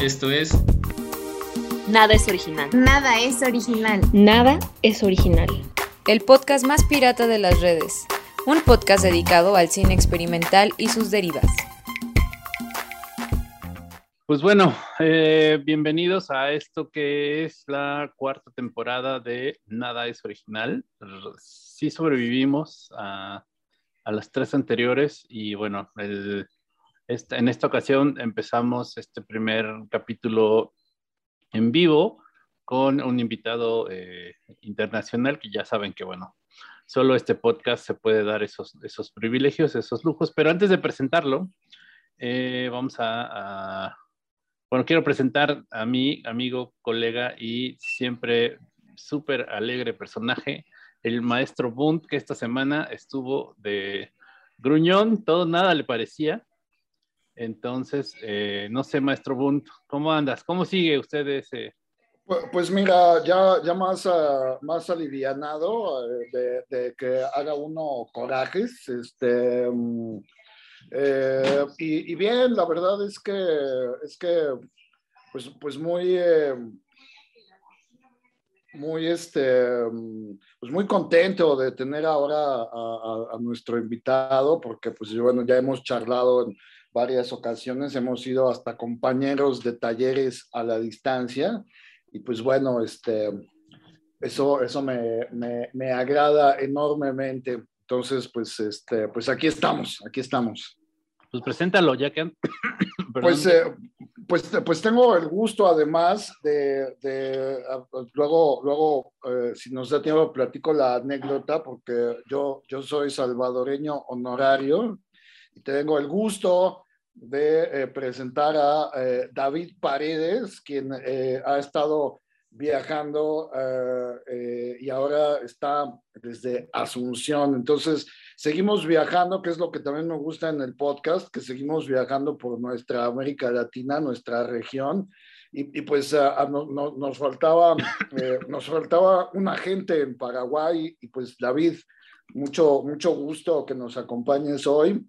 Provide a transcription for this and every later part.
Esto es Nada es original. Nada es original. Nada es original. El podcast más pirata de las redes. Un podcast dedicado al cine experimental y sus derivas. Pues bueno, eh, bienvenidos a esto que es la cuarta temporada de Nada es original. Sí sobrevivimos a, a las tres anteriores y bueno, el, en esta ocasión empezamos este primer capítulo en vivo con un invitado eh, internacional que ya saben que bueno, solo este podcast se puede dar esos, esos privilegios, esos lujos, pero antes de presentarlo, eh, vamos a, a bueno, quiero presentar a mi amigo, colega y siempre súper alegre personaje, el maestro Bunt, que esta semana estuvo de gruñón, todo nada le parecía. Entonces, eh, no sé, maestro Bunt, ¿cómo andas? ¿Cómo sigue usted ese? Pues, mira, ya, ya más, uh, más alivianado uh, de, que haga uno corajes, este... Um, eh, y, bien, la verdad es que, es que pues, pues muy, eh, muy, este, pues muy contento de tener ahora a, nuestro invitado, porque pues bueno, ya hemos charlado en varias ocasiones, hemos sido hasta compañeros de talleres a la distancia, y pues bueno, este, eso, eso me, me, me agrada enormemente. Entonces, pues, este, pues aquí estamos, aquí estamos. Pues preséntalo, ya que... pues, eh, pues, pues tengo el gusto, además, de, de luego, luego eh, si nos da tiempo, platico la anécdota, porque yo, yo soy salvadoreño honorario y tengo el gusto de eh, presentar a eh, David Paredes, quien ha estado viajando y ahora está desde Asunción. Entonces, seguimos viajando, que es lo que también me gusta en el podcast, que seguimos viajando por nuestra América Latina, nuestra región. Y, pues no, no, nos, faltaba, eh, nos faltaba un agente en Paraguay y pues David, mucho, mucho gusto que nos acompañes hoy.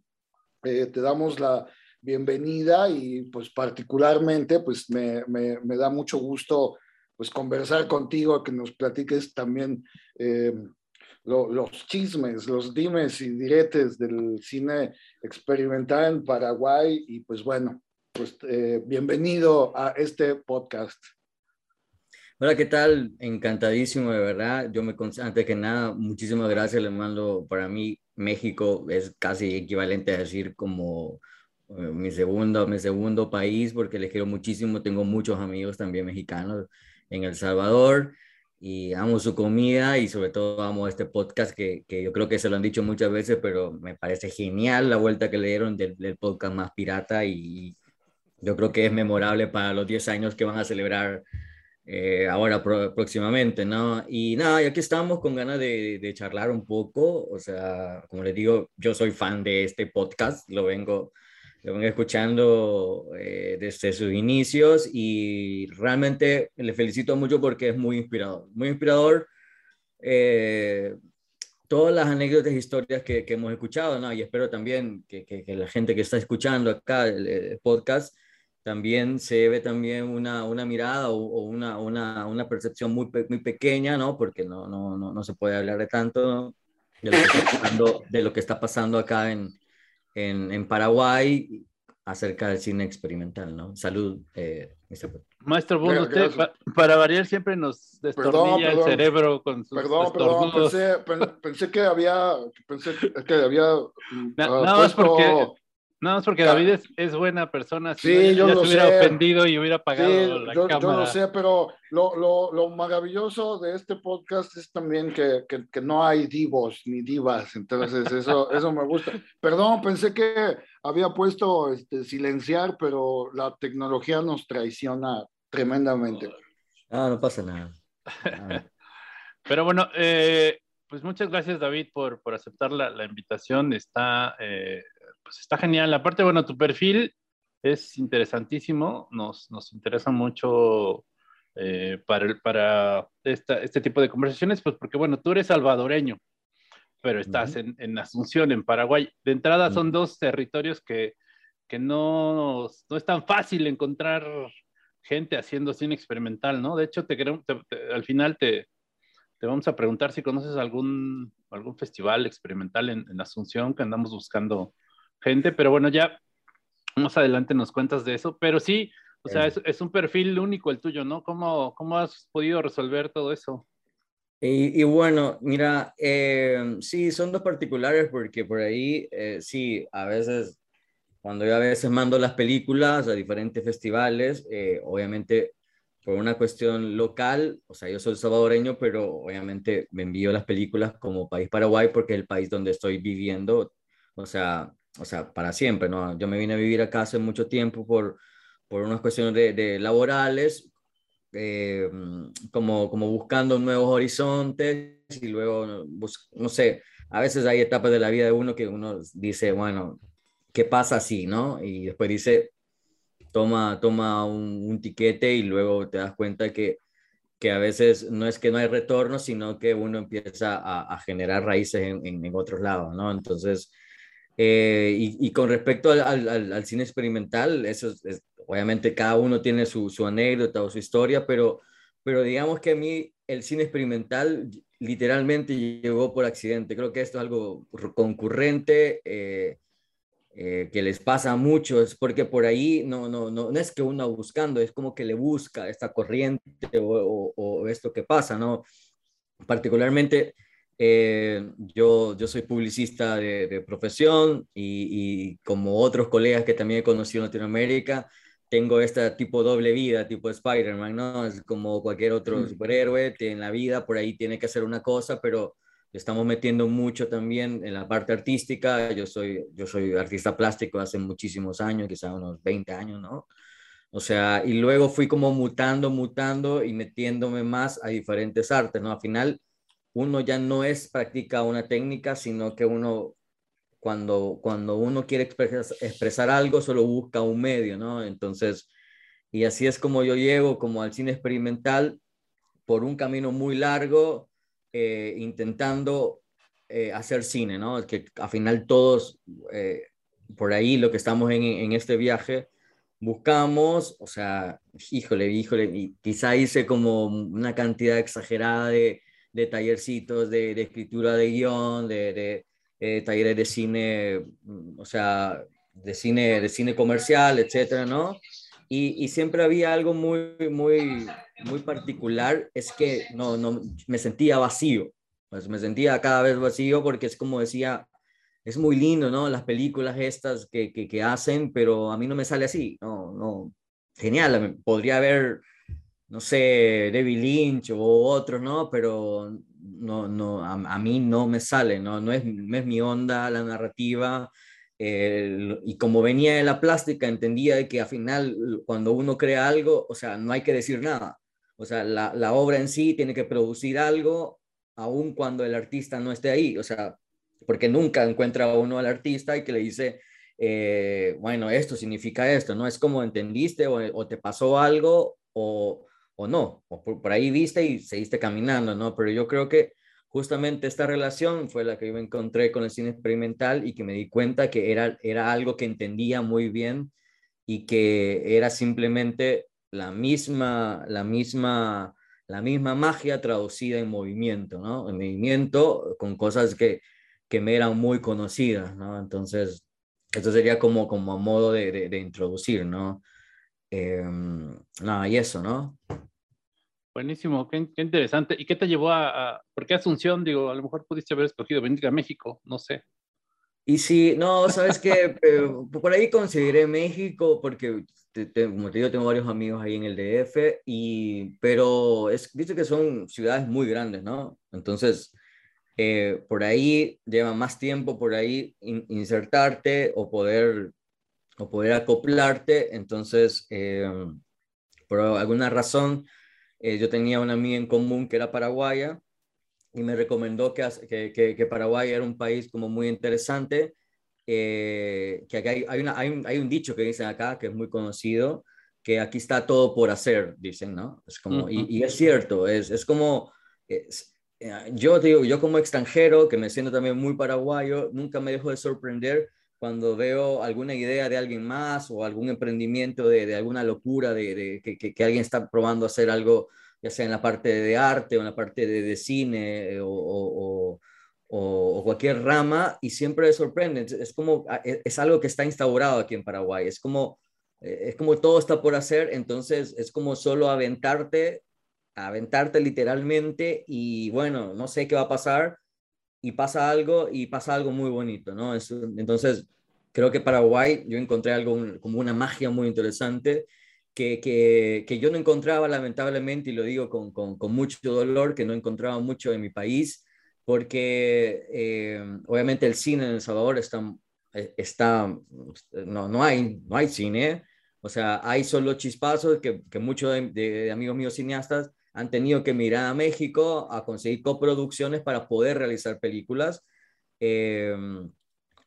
Eh, te damos la bienvenida y pues particularmente pues me, me, me da mucho gusto pues conversar contigo, que nos platiques también eh, lo, los chismes, los dimes y diretes del cine experimental en Paraguay y pues bueno, pues eh, bienvenido a este podcast. Hola, ¿qué tal? Encantadísimo, de verdad. Yo me, antes que nada, muchísimas gracias, le mando, para mí, México es casi equivalente a decir como eh, mi segundo, mi segundo país, porque les quiero muchísimo, tengo muchos amigos también mexicanos en El Salvador y amo su comida y sobre todo amo este podcast que, que, yo creo que se lo han dicho muchas veces, pero me parece genial la vuelta que le dieron del, del, podcast más pirata y yo creo que es memorable para los 10 años que van a celebrar eh, ahora próximamente, ¿no? Y nada, y aquí estamos con ganas de, de, charlar un poco, o sea, como les digo, yo soy fan de este podcast, lo vengo lo vengo escuchando eh, desde sus inicios y realmente le felicito mucho porque es muy inspirador, muy inspirador. Eh, todas las anécdotas e historias que, que, hemos escuchado, ¿no? Y espero también que, que, que, la gente que está escuchando acá el, el podcast también se ve también una, una mirada o, o una, una, una, percepción muy, muy pequeña, ¿no? Porque no, no, no, no se puede hablar de tanto de lo que está pasando, de lo que está pasando acá en, en, en, Paraguay acerca del cine experimental, ¿no? Salud, eh, Maestro usted pa, para variar siempre nos destornilla perdón, perdón, el cerebro con sus Perdón, perdón, pensé, pensé, que había, pensé que había no, uh, nada más porque no, es porque David es, es, buena persona. Si sí, no, yo ya lo se hubiera sé. ofendido y hubiera apagado sí, la yo, cámara. Yo lo sé, pero lo, lo, lo maravilloso de este podcast es también que, que, que, no hay divos ni divas. Entonces, eso, eso me gusta. Perdón, pensé que había puesto este, silenciar, pero la tecnología nos traiciona tremendamente. Ah, no pasa nada. pero bueno, eh, pues muchas gracias, David, por, por aceptar la, la invitación. Está. Eh, pues está genial. Aparte, bueno, tu perfil es interesantísimo, nos, nos interesa mucho eh, para, para esta, este tipo de conversaciones, pues porque, bueno, tú eres salvadoreño, pero estás uh -huh. en, en, Asunción, en Paraguay. De entrada son uh -huh. dos territorios que, que no, no es tan fácil encontrar gente haciendo cine experimental, ¿no? De hecho, te, al final te, te, vamos a preguntar si conoces algún, algún festival experimental en, en, Asunción, que andamos buscando gente, pero bueno, ya más adelante nos cuentas de eso, pero sí, o sea, es, es un perfil único el tuyo, ¿no? ¿Cómo, ¿Cómo has podido resolver todo eso? Y, bueno, mira, eh, sí, son dos particulares porque por ahí, eh, sí, a veces, cuando yo a veces mando las películas a diferentes festivales, eh, obviamente por una cuestión local, o sea, yo soy salvadoreño, pero obviamente me envío las películas como país Paraguay porque es el país donde estoy viviendo, o sea, o sea, para siempre, ¿no? Yo me vine a vivir acá hace mucho tiempo por, por unas cuestiones de, de laborales, eh, como, como buscando nuevos horizontes y luego, no sé, a veces hay etapas de la vida de uno que uno dice, bueno, ¿qué pasa así, no? Y después dice, toma, toma un, un tiquete y luego te das cuenta que, que a veces no es que no hay retorno, sino que uno empieza a, a generar raíces en, en, otros lados, ¿no? Entonces, eh, y, y, con respecto al, al, al, cine experimental, eso es, obviamente cada uno tiene su, su, anécdota o su historia, pero, pero digamos que a mí el cine experimental literalmente llegó por accidente. Creo que esto es algo concurrente. Eh, eh, que les pasa mucho, es porque por ahí no, no, no, no es que uno buscando, es como que le busca esta corriente o, o, o esto que pasa, ¿no? Particularmente eh, yo, yo soy publicista de, de profesión y, y, como otros colegas que también he conocido en Latinoamérica, tengo este tipo doble vida, tipo Spider-Man, ¿no? Es como cualquier otro mm. superhéroe, en la vida por ahí tiene que hacer una cosa, pero estamos metiendo mucho también en la parte artística. Yo soy, yo soy artista plástico hace muchísimos años, quizá unos 20 años, ¿no? O sea, y luego fui como mutando, mutando y metiéndome más a diferentes artes, ¿no? Al final, uno ya no es practica una técnica, sino que uno cuando, cuando uno quiere expresar, expresar algo, solo busca un medio, ¿no? Entonces, y así es como yo llego como al cine experimental por un camino muy largo, eh, intentando eh, hacer cine, ¿no? Que al final todos, eh, por ahí lo que estamos en, en, este viaje, buscamos, o sea, híjole, híjole, quizá hice como una cantidad exagerada de, de tallercitos, de, de escritura de guion, de, de eh, talleres de cine, mm, o sea, de cine, de cine comercial, etcétera, ¿no? Y, y, siempre había algo muy, muy, muy particular, es que no, no, me sentía vacío, pues me sentía cada vez vacío porque es como decía, es muy lindo, ¿no? Las películas estas que, que, que hacen, pero a mí no me sale así, no, no, genial, podría haber, no sé, David Lynch o otros, ¿no? Pero no, no, a, mí no me sale, no, no, es, es mi onda la narrativa. y como venía de la plástica, entendía que al final, cuando uno crea algo, o sea, no hay que decir nada. O sea, la, la obra en sí tiene que producir algo, aun cuando el artista no esté ahí. O sea, porque nunca encuentra uno al artista y que le dice, eh, bueno, esto significa esto, ¿no? Es como entendiste o, o te pasó algo o, o no, o por, ahí viste y seguiste caminando, ¿no? Pero yo creo que justamente esta relación fue la que yo encontré con el cine experimental y que me di cuenta que era, era algo que entendía muy bien y que era simplemente la misma, la misma, la misma magia traducida en movimiento, ¿no? En movimiento con cosas que, que me eran muy conocidas, ¿no? Entonces, esto sería como, como a modo de, de, de introducir, ¿no? Eh, no, y eso, ¿no? Buenísimo, qué, qué, interesante. ¿Y qué te llevó a, a, por qué Asunción? Digo, a lo mejor pudiste haber escogido venir a México, no sé. Y sí, no, sabes que por ahí consideré México porque, te, te, como te digo, tengo varios amigos ahí en el DF, y, pero es, dice que son ciudades muy grandes, ¿no? Entonces, eh, por ahí lleva más tiempo por ahí in, insertarte o poder, o poder acoplarte. Entonces, eh, por alguna razón, eh, yo tenía una amiga en común que era paraguaya y me recomendó que, que, que Paraguay era un país como muy interesante, eh, que hay, hay, una, hay, un, hay, un, dicho que dicen acá que es muy conocido, que aquí está todo por hacer, dicen, ¿no? Es como, uh -huh. y, y, es cierto, es, es como, es, eh, yo digo, yo como extranjero, que me siento también muy paraguayo, nunca me dejo de sorprender cuando veo alguna idea de alguien más o algún emprendimiento de, de alguna locura de, de que, que, que, alguien está probando hacer algo, ya sea en la parte de arte o en la parte de, de cine o, o, o, o, cualquier rama, y siempre sorprende. Es como, ah, e, es algo que está instaurado aquí en Paraguay. Es como, eh, es como todo está por hacer, entonces es como solo aventarte, aventarte literalmente y bueno, no sé qué va a pasar, y pasa algo y pasa algo muy bonito, ¿no? entonces, creo que Paraguay yo encontré algo como una magia muy interesante que, que, que, yo no encontraba lamentablemente, y lo digo con, con, con, mucho dolor, que no encontraba mucho en mi país, porque eh, obviamente el cine en El Salvador está, eh, está no, no, hay, no hay cine, o sea, hay solo chispazos que, que muchos de, de amigos míos cineastas han tenido que mirar a México a conseguir coproducciones para poder realizar películas. Eh,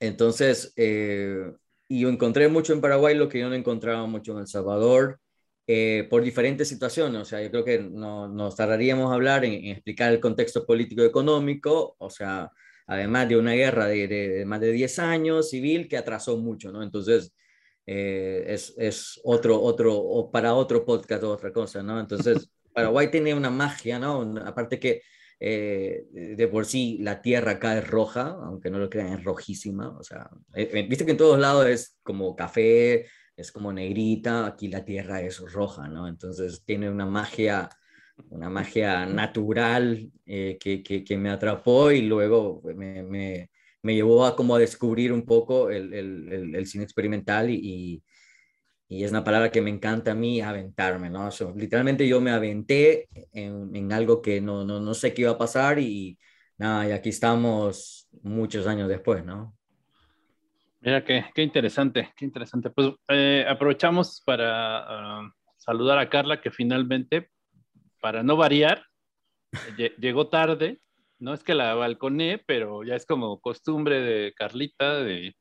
entonces, eh, y yo encontré mucho en Paraguay lo que yo no encontraba mucho en El Salvador, eh, por diferentes situaciones. O sea, yo creo que no, nos tardaríamos a hablar en, en, explicar el contexto político-económico, o sea, además de una guerra de, de, de, más de 10 años civil que atrasó mucho, ¿no? Entonces, eh, es, es, otro, otro, o para otro podcast otra cosa, ¿no? Entonces, Paraguay tiene una magia, ¿no? Aparte que eh, de por sí la tierra acá es roja, aunque no lo crean, es rojísima. O sea, eh, eh, viste que en todos lados es como café, es como negrita, aquí la tierra es roja, ¿no? Entonces tiene una magia, una magia natural eh, que, que, me atrapó y luego me, me, me, llevó a como a descubrir un poco el, el, el cine experimental y y es una palabra que me encanta a mí, aventarme, ¿no? Literalmente yo me aventé en, en, algo que no, no, no sé qué iba a pasar y nada, y aquí estamos muchos años después, ¿no? Mira, qué, qué interesante, qué interesante. Pues eh, aprovechamos para uh, saludar a Carla, que finalmente, para no variar, llegó tarde. No es que la balconé, pero ya es como costumbre de Carlita de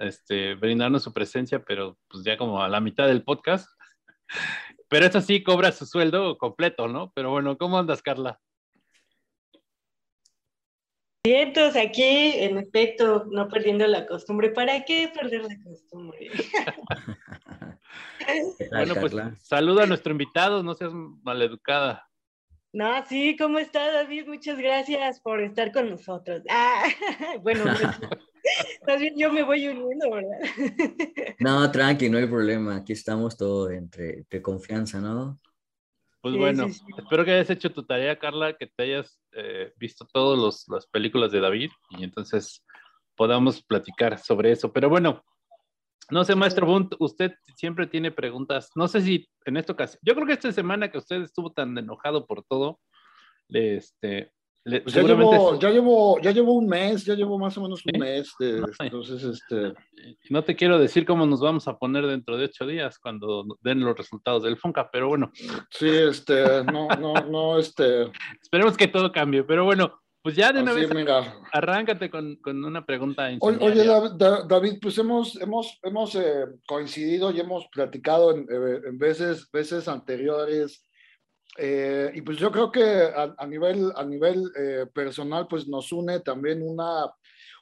este, brindarnos su presencia, pero pues ya como a la mitad del podcast. Pero eso sí, cobra su sueldo completo, ¿no? Pero bueno, ¿cómo andas, Carla? Bien, entonces aquí, en efecto, no perdiendo la costumbre. ¿Para qué perder la costumbre? bueno, pues saluda a nuestro invitado, no seas maleducada. No, sí, ¿cómo está David? Muchas gracias por estar con nosotros. Ah, bueno, más bien yo me voy uniendo, ¿verdad? No, tranqui, no hay problema. Aquí estamos todos entre, entre confianza, ¿no? Pues sí, bueno, sí, sí. espero que hayas hecho tu tarea, Carla, que te hayas eh, visto todas las películas de David y entonces podamos platicar sobre eso. Pero bueno, no sé, maestro Bunt, usted siempre tiene preguntas. No sé si en esta ocasión, yo creo que esta semana que usted estuvo tan enojado por todo, este, le, pues ya, llevo, ya, llevo, ya llevo un mes, ya llevo más o menos un mes. De, no, entonces, este. No te quiero decir cómo nos vamos a poner dentro de ocho días cuando den los resultados del FONCA, pero bueno. Sí, este, no, no, no, este. Esperemos que todo cambie, pero bueno, pues ya de una Así, vez mira. arráncate con, con, una pregunta. Oye, David, pues hemos, hemos, hemos eh, coincidido y hemos platicado en, eh, en veces, veces anteriores eh, y pues yo creo que a, nivel, a nivel eh, personal, pues nos une también una,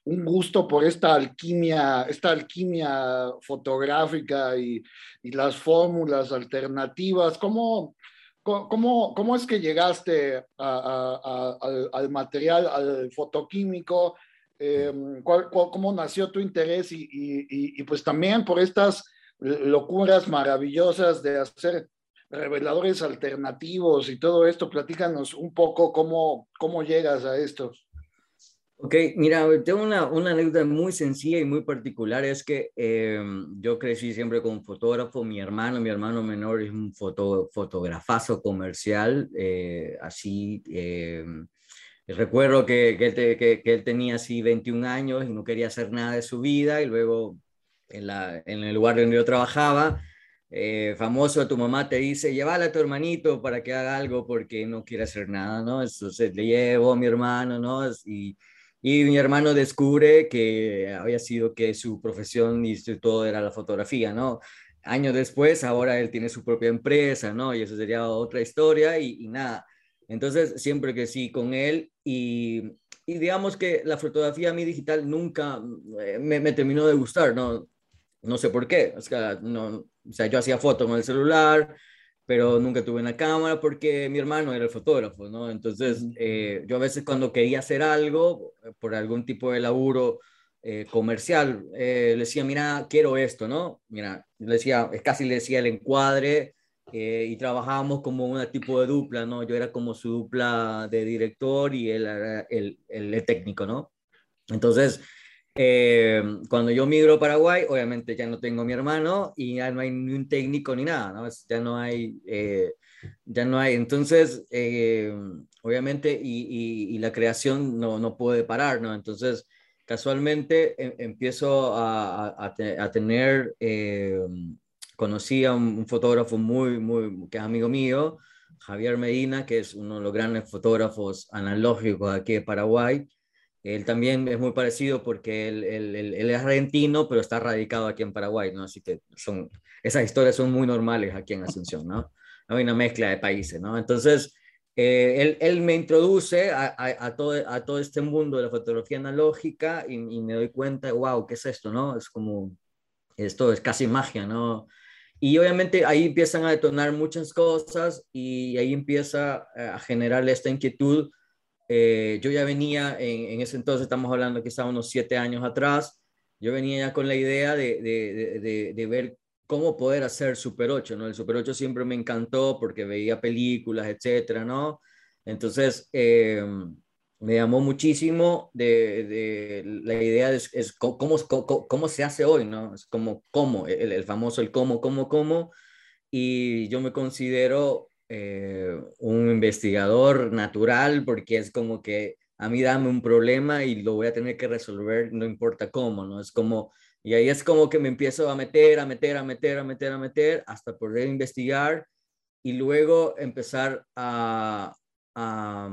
un gusto por esta alquimia, esta alquimia fotográfica y, las fórmulas alternativas. ¿Cómo, cómo, cómo es que llegaste al, al, material, al fotoquímico? Eh, ¿cuál, cuál, ¿Cómo nació tu interés? Y pues también por estas locuras maravillosas de hacer reveladores alternativos y todo esto. Platícanos un poco cómo, cómo llegas a esto. Ok, mira, tengo una, una anécdota muy sencilla y muy particular. Es que eh, yo crecí siempre con un fotógrafo. Mi hermano, mi hermano menor es un foto, fotografazo comercial. Eh, así, eh, recuerdo que, te, que, que, él tenía así 21 años y no quería hacer nada de su vida. Y luego en, la, en el lugar donde yo trabajaba, eh, famoso, tu mamá te dice, llévala a tu hermanito para que haga algo porque no quiere hacer nada, ¿no? Entonces le llevo a mi hermano, ¿no? Y, y mi hermano descubre que había sido que su profesión y todo era la fotografía, ¿no? Años después, ahora él tiene su propia empresa, ¿no? Y eso sería otra historia y, nada. Entonces, siempre que sí con él y, y digamos que la fotografía a mí digital nunca eh, me, me terminó de gustar, ¿no? No sé por qué. O sea, no, o sea, yo hacía fotos con el celular, pero nunca tuve una cámara porque mi hermano era el fotógrafo, ¿no? Entonces, eh, yo a veces cuando quería hacer algo, eh, por algún tipo de laburo eh, comercial, le decía, mira, quiero esto, ¿no? Mira, le decía, casi le decía el encuadre y trabajábamos como un tipo de dupla, ¿no? Yo era como su dupla de director y él era el, el técnico, ¿no? Entonces, eh, cuando yo migro a Paraguay, obviamente ya no tengo mi hermano y ya no hay ni un técnico ni nada, ¿no? Ya no hay, eh, ya no hay. Entonces, eh, obviamente, y, y, la creación no, no puede parar, ¿no? Entonces, casualmente em, empiezo a, a, a tener, conocí a un, fotógrafo muy, muy, que es amigo mío, Javier Medina, que es uno de los grandes fotógrafos analógicos aquí de Paraguay él también es muy parecido porque él, es argentino, pero está radicado aquí en Paraguay, ¿no? Así que son, esas historias son muy normales aquí en Asunción, ¿no? Hay una mezcla de países, ¿no? Entonces, eh, él, me introduce a, todo, este mundo de la fotografía analógica y, y, me doy cuenta, wow, ¿qué es esto, no? Es como, esto es casi magia, ¿no? Y obviamente ahí empiezan a detonar muchas cosas y ahí empieza a generar esta inquietud eh, yo ya venía, en, ese entonces estamos hablando que estaba unos siete años atrás, yo venía ya con la idea de, de, de, ver cómo poder hacer Super 8, ¿no? El Super 8 siempre me encantó porque veía películas, etcétera, ¿no? Entonces, eh, me llamó muchísimo de, la idea de es, cómo, cómo, cómo, se hace hoy, ¿no? Es como cómo, el, el famoso el cómo, cómo, cómo, y yo me considero eh, un investigador natural porque es como que a mí dame un problema y lo voy a tener que resolver, no importa cómo, ¿no? Es como, y ahí es como que me empiezo a meter, a meter, a meter, a meter, a meter, hasta poder investigar y luego empezar a, a,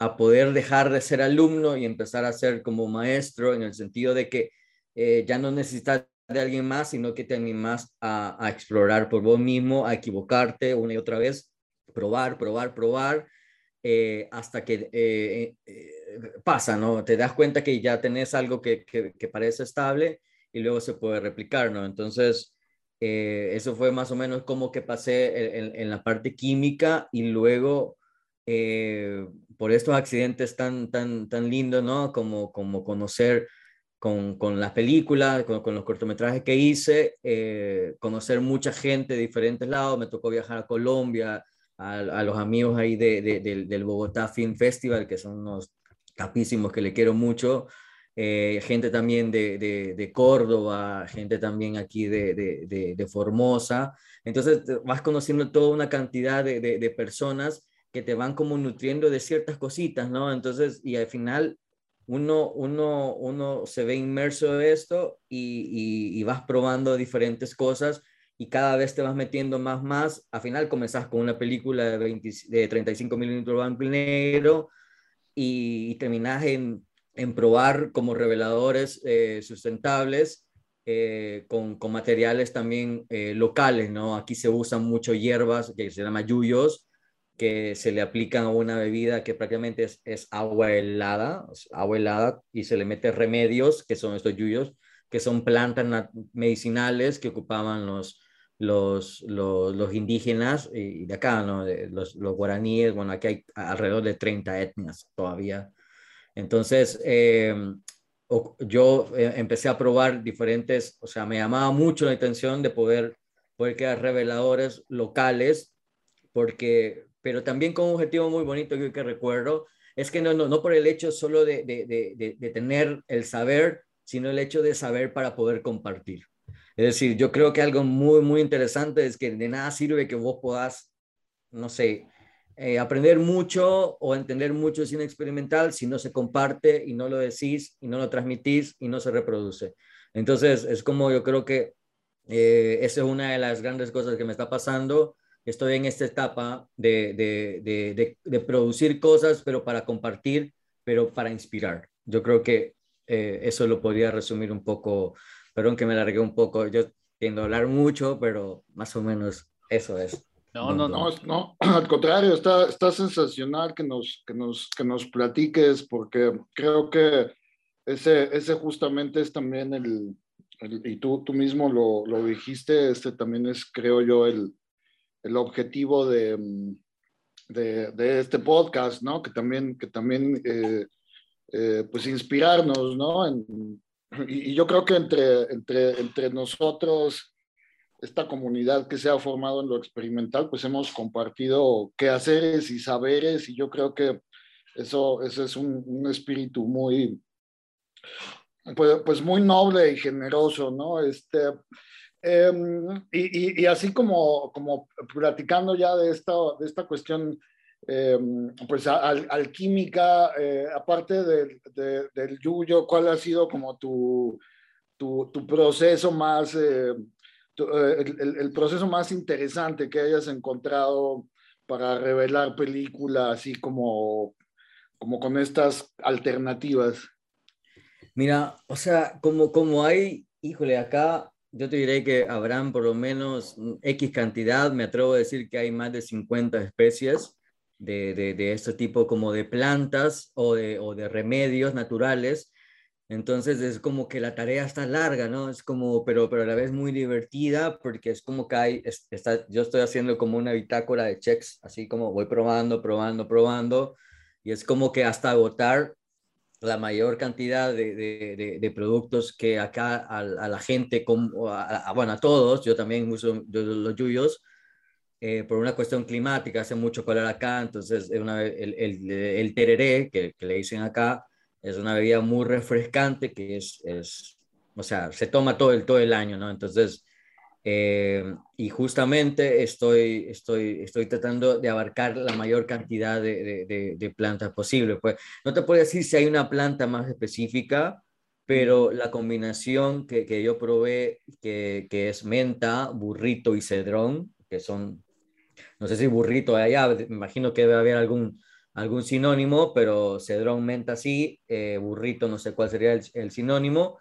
a poder dejar de ser alumno y empezar a ser como maestro en el sentido de que eh, ya no necesitas de alguien más, sino que te animas a, a explorar por vos mismo, a equivocarte una y otra vez probar, probar, probar, eh, hasta que eh, eh, pasa, ¿no? Te das cuenta que ya tenés algo que, que, parece estable y luego se puede replicar, ¿no? Entonces, eso fue más o menos como que pasé en, la parte química y luego por estos accidentes tan, tan, tan lindos, ¿no? Como, como conocer con, con las películas, con, con, los cortometrajes que hice, conocer mucha gente de diferentes lados, me tocó viajar a Colombia, a, los amigos ahí de, del, Bogotá Film Festival, que son unos capísimos que le quiero mucho, eh, gente también de, Córdoba, gente también aquí de, Formosa. Entonces vas conociendo toda una cantidad de, personas que te van como nutriendo de ciertas cositas, ¿no? Entonces, y al final uno, uno, uno se ve inmerso en esto y, y vas probando diferentes cosas y cada vez te vas metiendo más, más. Al final comenzás con una película de, 20, de 35 milímetros blanco y negro y, y terminás en, en, probar como reveladores eh, sustentables eh, con, con, materiales también eh, locales, ¿no? Aquí se usan mucho hierbas que se llama yuyos, que se le aplican a una bebida que prácticamente es, es agua helada, agua helada, y se le mete remedios, que son estos yuyos, que son plantas medicinales que ocupaban los, los, los, indígenas y de acá, los, guaraníes, bueno, aquí hay alrededor de 30 etnias todavía. Entonces, eh, yo eh, empecé a probar diferentes, o sea, me llamaba mucho la atención de poder, poder crear reveladores locales, porque, pero también con un objetivo muy bonito que, que recuerdo, es que no, no, no por el hecho solo de, de, de tener el saber, sino el hecho de saber para poder compartir. Es decir, yo creo que algo muy, muy interesante es que de nada sirve que vos puedas, no sé, eh, aprender mucho o entender mucho sin experimental si no se comparte y no lo decís y no lo transmitís y no se reproduce. Entonces, es como yo creo que eh, esa es una de las grandes cosas que me está pasando. Estoy en esta etapa de, de, de, de producir cosas, pero para compartir, pero para inspirar. Yo creo que eh, eso lo podría resumir un poco Perdón que me largué un poco, yo tiendo a hablar mucho, pero más o menos eso es. No, no, no. No, al contrario, está, está sensacional que nos, que, nos, que nos platiques porque creo que ese, ese justamente es también el, y tú, tú mismo lo, lo, dijiste, este también es, creo yo, el, el objetivo de, de, de, este podcast, ¿no? Que también, que también eh, eh, pues inspirarnos, ¿no? Y, y, yo creo que entre, entre, entre nosotros esta comunidad que se ha formado en lo experimental, pues hemos compartido quehaceres y saberes y yo creo que eso, eso es un, un espíritu muy, pues, pues, muy noble y generoso, ¿no? Este, eh, y, y, así como, como platicando ya de esta, de esta cuestión, eh, pues al, alquímica, eh, aparte de, de, del yuyo, ¿cuál ha sido como tu, tu, tu proceso más eh, eh, el, el, proceso más interesante que hayas encontrado para revelar películas así como, como con estas alternativas? Mira, o sea, como, como hay, híjole, acá yo te diré que habrán por lo menos X cantidad, me atrevo a decir que hay más de 50 especies de, de, de este tipo como de plantas o de, o de remedios naturales entonces es como que la tarea está larga, ¿no? Es como, pero, pero a la vez muy divertida porque es como que hay, está, yo estoy haciendo como una bitácora de checks, así como voy probando, probando, probando, y es como que hasta agotar la mayor cantidad de, de, productos que acá a, a la gente, como, a, a, bueno, a todos, yo también uso los yuyos, eh, por una cuestión climática, hace mucho calor acá, entonces una, el, el, el tereré, que, que le dicen acá, es una bebida muy refrescante que es, es o sea, se toma todo el, todo el año, ¿no? Entonces, eh, y justamente estoy, estoy, estoy tratando de abarcar la mayor cantidad de, de, de, plantas posible. Pues no te puedo decir si hay una planta más específica, pero la combinación que, que yo probé, que, que, es menta, burrito y cedrón, que son, no sé si burrito allá, me imagino que debe haber algún, algún sinónimo, pero cedrón, menta sí, eh, burrito, no sé cuál sería el, el sinónimo.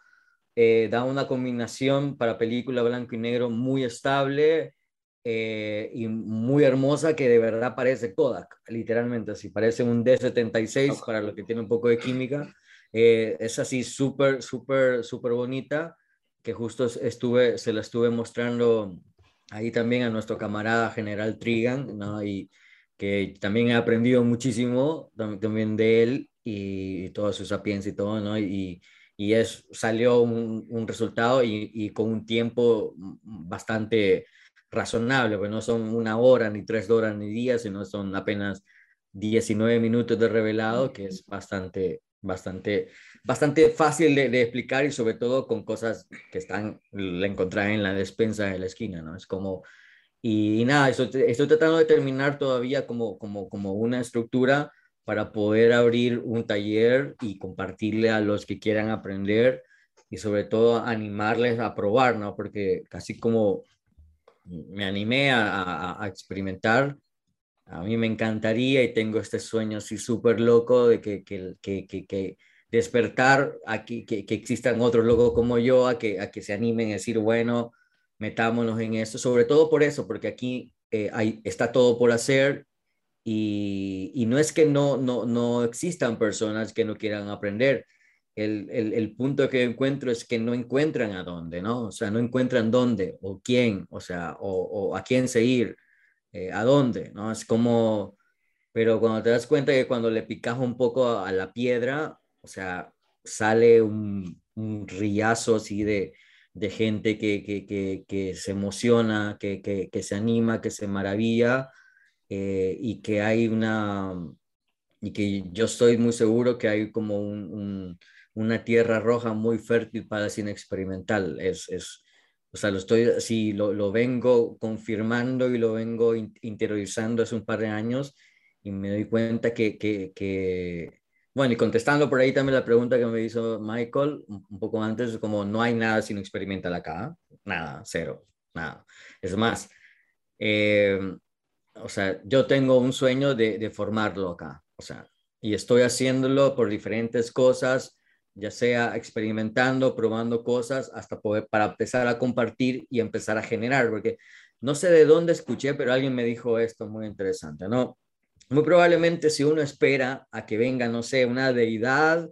Eh, da una combinación para película blanco y negro muy estable eh, y muy hermosa que de verdad parece Kodak, literalmente así, parece un D76 para lo que tiene un poco de química. Es así súper, súper, súper bonita, que justo estuve, se la estuve mostrando ahí también a nuestro camarada general Trigan, ¿no? Y, que también he aprendido muchísimo también de él y, toda su sapiencia y todo, ¿no? Y, y es, salió un, un resultado y, y, con un tiempo bastante razonable, pues no son una hora, ni tres horas, ni días, sino son apenas 19 minutos de revelado, que es bastante, bastante, bastante fácil de, de explicar y sobre todo con cosas que están, la encontrar en la despensa de la esquina, ¿no? Es como y, y nada, estoy, estoy, tratando de terminar todavía como, como, como una estructura para poder abrir un taller y compartirle a los que quieran aprender y sobre todo animarles a probar, ¿no? Porque casi como me animé a, a, a experimentar, a mí me encantaría y tengo este sueño así súper loco de que, que, que, que, despertar aquí, que, que existan otros locos como yo, a que, a que se animen a decir, bueno, metámonos en eso, sobre todo por eso, porque aquí eh, hay, está todo por hacer y, y, no es que no, no, no existan personas que no quieran aprender. El, el, el, punto que encuentro es que no encuentran a dónde, ¿no? O sea, no encuentran dónde o quién, o sea, o, o a quién seguir, eh, a dónde, ¿no? Es como, pero cuando te das cuenta que cuando le picas un poco a, a la piedra, sea, sale un, un riazo así de, de gente que, que, que, que se emociona, que, se anima, que se maravilla eh, y que hay una, y que yo estoy muy seguro que hay como un, un, una tierra roja muy fértil para el cine experimental. Es, es, o sea, lo estoy, así lo, lo vengo confirmando y lo vengo interiorizando hace un par de años y me doy cuenta que, que, que bueno, y contestando por ahí también la pregunta que me hizo Michael un poco antes, como no hay nada sin experimental acá, nada, cero, nada. Es más, eh, o sea, yo tengo un sueño de, de, formarlo acá, o sea, y estoy haciéndolo por diferentes cosas, ya sea experimentando, probando cosas, hasta poder, para empezar a compartir y empezar a generar, porque no sé de dónde escuché, pero alguien me dijo esto muy interesante, ¿no? Muy probablemente si uno espera a que venga, no sé, una deidad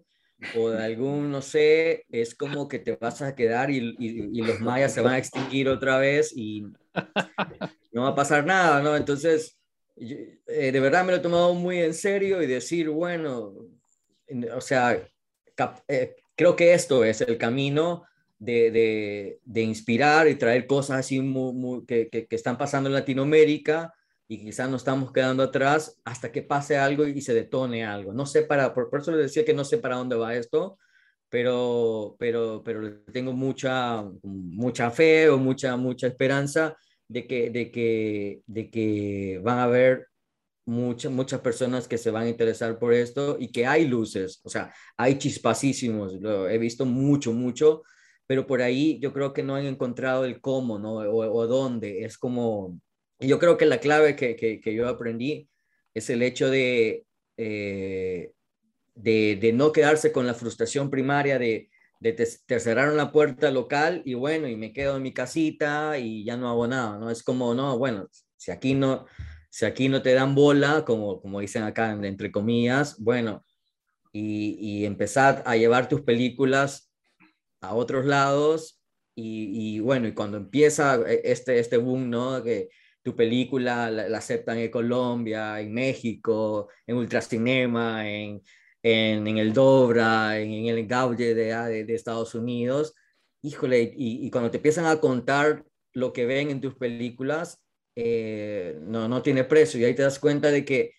o algún, no sé, es como que te vas a quedar y, los mayas se van a extinguir otra vez y no va a pasar nada, ¿no? Entonces, eh, de verdad me lo he tomado muy en serio y decir, bueno, o sea, eh, creo que esto es el camino de, de, inspirar y traer cosas así que, que, están pasando en Latinoamérica y quizás nos estamos quedando atrás hasta que pase algo y se detone algo. No sé para, por, eso les decía que no sé para dónde va esto, pero, pero, pero tengo mucha, mucha fe o mucha, mucha esperanza de que, de que, de que van a haber muchas, muchas personas que se van a interesar por esto y que hay luces, o sea, hay chispacísimos, lo he visto mucho, mucho, pero por ahí yo creo que no han encontrado el cómo, ¿no? O, dónde. Es como, yo creo que la clave que, que, yo aprendí es el hecho de, eh, de, de, no quedarse con la frustración primaria de, de te, la puerta local y bueno, y me quedo en mi casita y ya no hago nada, ¿no? Es como, no, bueno, si aquí no, si aquí no te dan bola, como, como dicen acá, entre comillas, bueno, y, y empezar a llevar tus películas a otros lados y, bueno, y cuando empieza e, este, este boom, ¿no? Que tu película la, aceptan en Colombia, en México, en Ultracinema, en, en, en el Dobra, en, el Gaulle de, de, Estados Unidos, híjole, y, cuando te empiezan a contar lo que ven en tus películas, eh, no, no tiene precio y ahí te das cuenta de que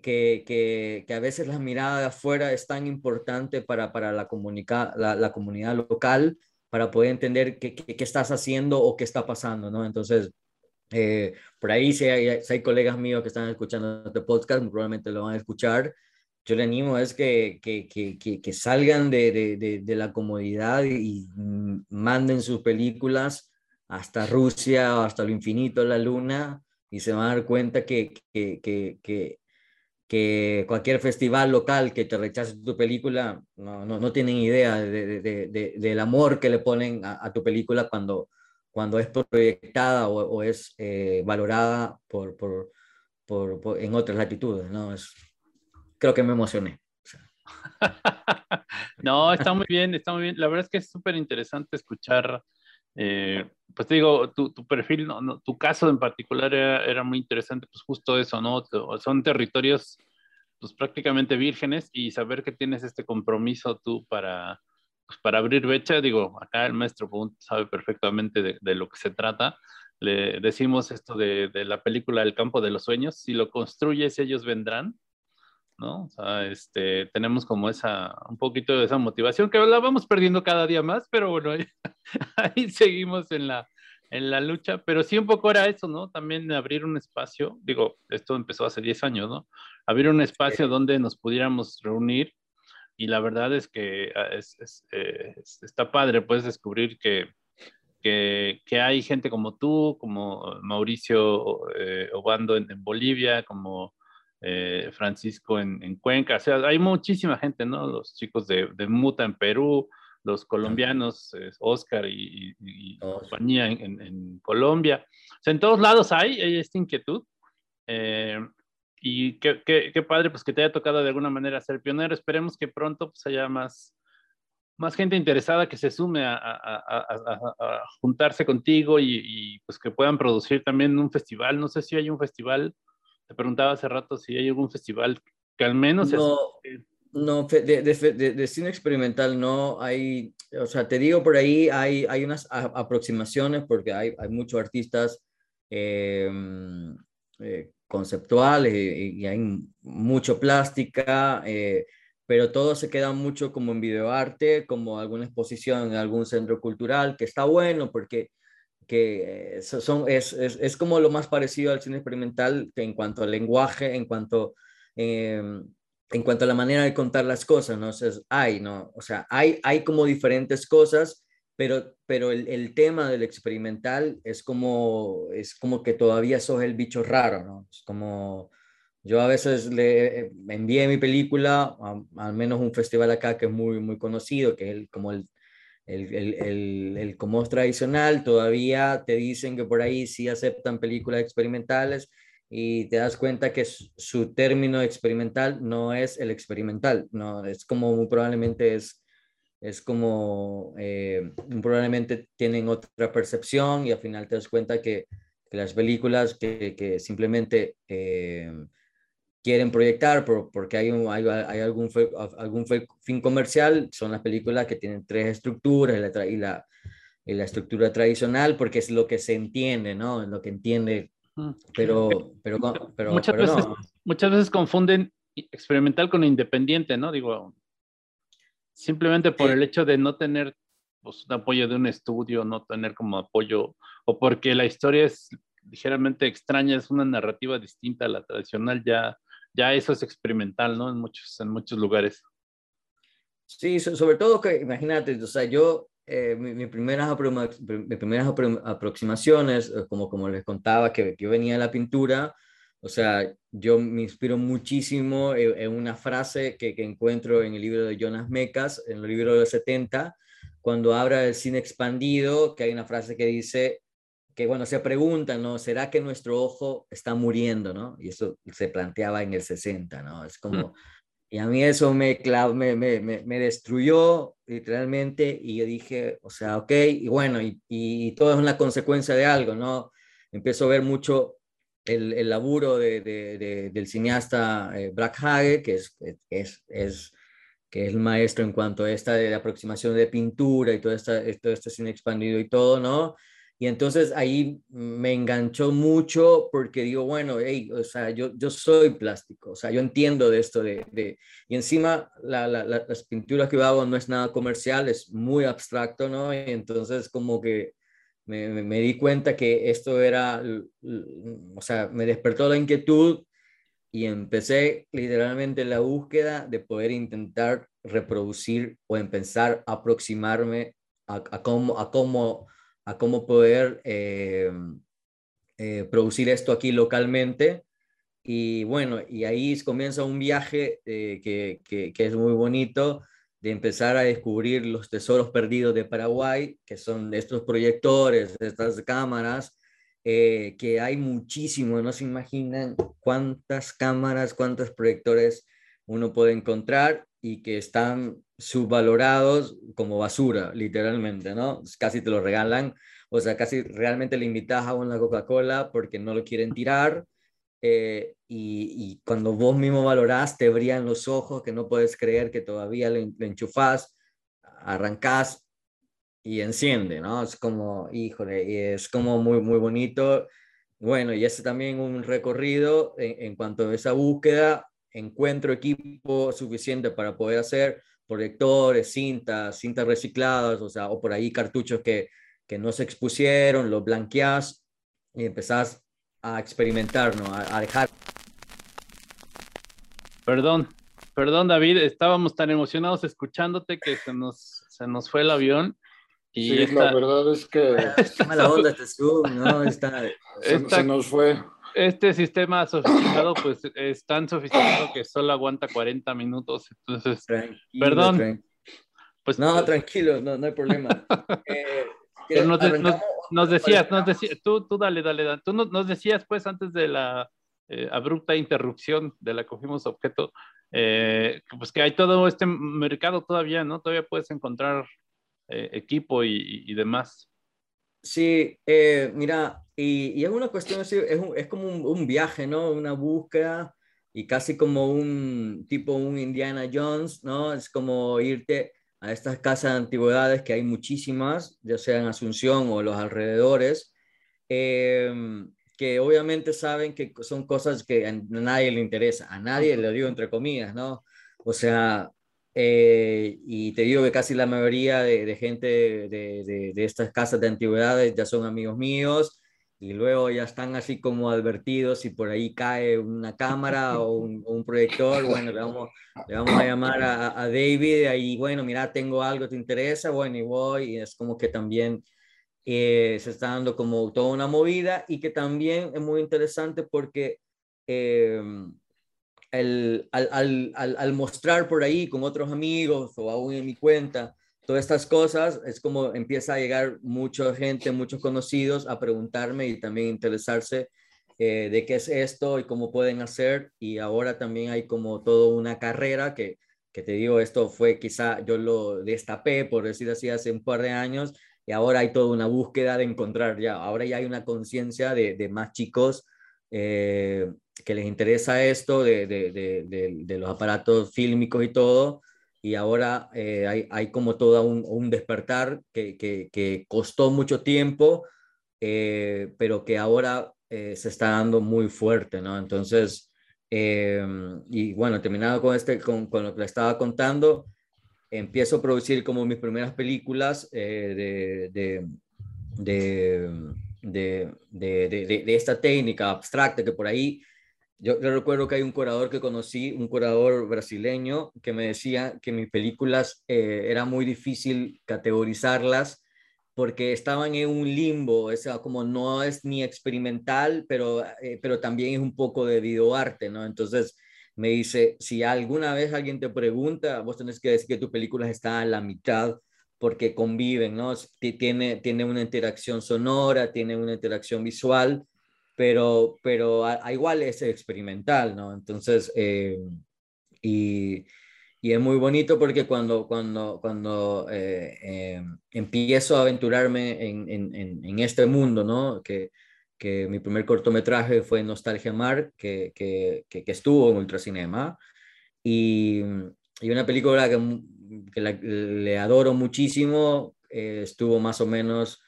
que, a veces la mirada de afuera es tan importante para, para la, la, comunidad local, para poder entender qué, estás haciendo o qué está pasando, ¿no? Entonces, eh, por ahí si hay, hay, colegas míos que están escuchando este podcast, probablemente lo van a escuchar. Yo le animo es que, que, salgan de, de, la comodidad y manden sus películas hasta Rusia o hasta lo infinito, la luna, y se van a dar cuenta que, que, que, que cualquier festival local que te rechace tu película no, no, no tienen idea de, de, del amor que le ponen a, tu película cuando, cuando es proyectada o, o es eh, valorada por, por, por, en otras latitudes. ¿no? Es, creo que me emocioné. no, está muy bien, está muy bien. La verdad es que es súper interesante escuchar eh, pues te digo, tu, tu perfil, no, tu caso en particular era, era, muy interesante, pues justo eso, ¿no? Son territorios pues prácticamente vírgenes y saber que tienes este compromiso tú para, pues, para abrir brecha, digo, acá el maestro sabe perfectamente de, de, lo que se trata. Le decimos esto de, de la película El campo de los sueños, si lo construyes ellos vendrán, ¿no? O sea, este, tenemos como esa, un poquito de esa motivación que la vamos perdiendo cada día más, pero bueno, ahí, seguimos en la, en la lucha, pero sí un poco era eso, ¿no? También abrir un espacio, digo, esto empezó hace 10 años, ¿no? Abrir un espacio donde nos pudiéramos reunir y la verdad es que ah, es, eh, está padre, puedes descubrir que, que, que, hay gente como tú, como Mauricio eh, Obando en, en Bolivia, como eh, Francisco en, Cuenca, o sea, hay muchísima gente, ¿no? Los chicos de, Muta en Perú, los colombianos, Oscar y, compañía en, Colombia. O sea, en todos lados hay, esta inquietud. Eh, y qué, qué, padre, pues que te haya tocado de alguna manera ser pionero. Esperemos que pronto pues, haya más, más gente interesada que se sume a, juntarse contigo y, y, pues que puedan producir también un festival. No sé si hay un festival te preguntaba hace rato si hay algún festival que al menos... No, no de, de, cine experimental no hay, o sea, te digo por ahí, hay, hay unas aproximaciones porque hay, hay muchos artistas em, eh, conceptuales y, hay mucho plástica, eh, pero todo se queda mucho como en videoarte, como alguna exposición en algún centro cultural, que está bueno porque que son, es, es, es, como lo más parecido al cine experimental en cuanto al lenguaje, en cuanto, em, en cuanto a la manera de contar las cosas, ¿no? O sea, hay, ¿no? O sea, hay, hay como diferentes cosas, pero, pero el, el, tema del experimental es como, es como que todavía sos el bicho raro, ¿no? Es como, yo a veces le envié mi película, a, al menos un festival acá que es muy, muy conocido, que es el, como el el, el, el, como es tradicional, todavía te dicen que por ahí sí aceptan películas experimentales y te das cuenta que su, término experimental no es el experimental, no, es como muy probablemente es, es como, eh, probablemente tienen otra percepción y al final te das cuenta que, que las películas que, que simplemente eh, quieren proyectar por, porque hay, un, hay, hay, algún, algún fin comercial, son las películas que tienen tres estructuras y la, y la, y la estructura tradicional, porque es lo que se entiende, ¿no? Lo que entiende pero, pero, pero, muchas, veces, muchas veces confunden experimental con independiente, ¿no? Digo, simplemente por el hecho de no tener pues, un apoyo de un estudio, no tener como apoyo, o porque la historia es ligeramente extraña, es una narrativa distinta a la tradicional, ya, ya eso es experimental, ¿no? En muchos, en muchos lugares. Sí, sobre todo que, imagínate, o sea, yo eh, mis, primeras aproximaciones, eh, como, como les contaba, que, yo venía de la pintura, o sea, yo me inspiro muchísimo en, una frase que, encuentro en el libro de Jonas Mecas, en el libro de 70, cuando habla del cine expandido, que hay una frase que dice que, bueno, se pregunta, ¿no? ¿Será que nuestro ojo está muriendo, no? Y eso se planteaba en el 60, ¿no? Es como... Y a mí eso me, me, me, me, destruyó literalmente y yo dije, o sea, ok, y bueno, y, y, todo es una consecuencia de algo, ¿no? Empiezo a ver mucho el, el laburo de, de, del cineasta eh, Brack Hage, que es, es, es, que es el maestro en cuanto a esta de aproximación de pintura y todo, esta, todo este cine expandido y todo, ¿no? Y entonces ahí me enganchó mucho porque digo, bueno, hey, o sea, yo, yo soy plástico, o sea, yo entiendo de esto de... y encima la, la, las pinturas que hago no es nada comercial, es muy abstracto, ¿no? Y entonces como que me, me, di cuenta que esto era, o sea, me despertó la inquietud y empecé literalmente la búsqueda de poder intentar reproducir o empezar a aproximarme a, cómo... A cómo a cómo poder eh, eh, producir esto aquí localmente. Y bueno, y ahí comienza un viaje eh, que, que, es muy bonito de empezar a descubrir los tesoros perdidos de Paraguay, que son estos proyectores, estas cámaras, que hay muchísimo, no se imaginan cuántas cámaras, cuántos proyectores uno puede encontrar y que están subvalorados como basura, literalmente, ¿no? Casi te lo regalan, o sea, casi realmente le invitas a una Coca-Cola porque no lo quieren tirar. Eh, y, cuando vos mismo valorás, te brillan los ojos, que no puedes creer que todavía le, le enchufás, arrancás y enciende, ¿no? Es como, híjole, y es como muy, muy bonito. Bueno, y es también un recorrido en, en cuanto a esa búsqueda, encuentro equipo suficiente para poder hacer proyectores, cintas, cintas recicladas, o sea, o por ahí cartuchos que, que no se expusieron, los blanqueás y empezás a experimentar, ¿no? A, dejar. Perdón, perdón David, estábamos tan emocionados escuchándote que se nos, se nos fue el avión. Y sí, la verdad es que... Está mala onda este Zoom, ¿no? Está... se nos fue este sistema sofisticado, pues es tan sofisticado que solo aguanta 40 minutos. Entonces, perdón. Pues, no, eh, tranquilo, no, no hay problema. Eh, nos, decías, nos decías, tú, tú dale, dale, dale. Tú nos, decías, pues, antes de la eh, abrupta interrupción de la cogimos objeto, pues que hay todo este mercado todavía, ¿no? Todavía puedes encontrar equipo y, y demás. Sí, eh, mira, y, es una cuestión así, es, es como un, viaje, ¿no? Una búsqueda y casi como un tipo un Indiana Jones, ¿no? Es como irte a estas casas de antigüedades que hay muchísimas, ya sea en Asunción o los alrededores, em, que obviamente saben que son cosas que a nadie le interesa, a nadie le digo entre comillas, ¿no? O sea, eh, y te digo que casi la mayoría de, gente de, de, estas casas de antigüedades ya son amigos míos y luego ya están así como advertidos si por ahí cae una cámara o un, proyector, bueno, le vamos, le vamos a llamar a, a David y bueno, mira, tengo algo, ¿te interesa? Bueno, y voy y es como que también eh, se está dando como toda una movida y que también es muy interesante porque... Eh, al, al, al, al, mostrar por ahí con otros amigos o aún en mi cuenta todas estas cosas, es como empieza a llegar mucha gente, muchos conocidos a preguntarme y también interesarse eh, de qué es esto y cómo pueden hacer. Y ahora también hay como toda una carrera que, que te digo, esto fue quizá yo lo destapé, por decir así, hace un par de años, y ahora hay toda una búsqueda de encontrar ya, ahora ya hay una conciencia de, de, más chicos eh, que les interesa esto de, de, de, los aparatos fílmicos y todo, y ahora eh, hay, hay, como todo un, un despertar que, que, que, costó mucho tiempo, eh, pero que ahora eh, se está dando muy fuerte, ¿no? Entonces, y bueno, terminado con, este, con, con, lo que le estaba contando, empiezo a producir como mis primeras películas de, de, de, de, esta técnica abstracta que por ahí yo, recuerdo que hay un curador que conocí, un curador brasileño, que me decía que mis películas eh, era muy difícil categorizarlas porque estaban en un limbo, o como no es ni experimental, pero, eh, pero también es un poco de videoarte, ¿no? Entonces me dice, si alguna vez alguien te pregunta, vos tenés que decir que tu película está a la mitad porque conviven, ¿no? Tiene, tiene una interacción sonora, tiene una interacción visual, pero, pero a, igual es experimental, ¿no? Entonces, eh, y, y, es muy bonito porque cuando, cuando, cuando eh, eh, empiezo a aventurarme en, en, en, este mundo, ¿no? Que, que mi primer cortometraje fue Nostalgia Mar, que, que, que estuvo en Ultracinema, y, y una película que, que le adoro muchísimo, estuvo más o menos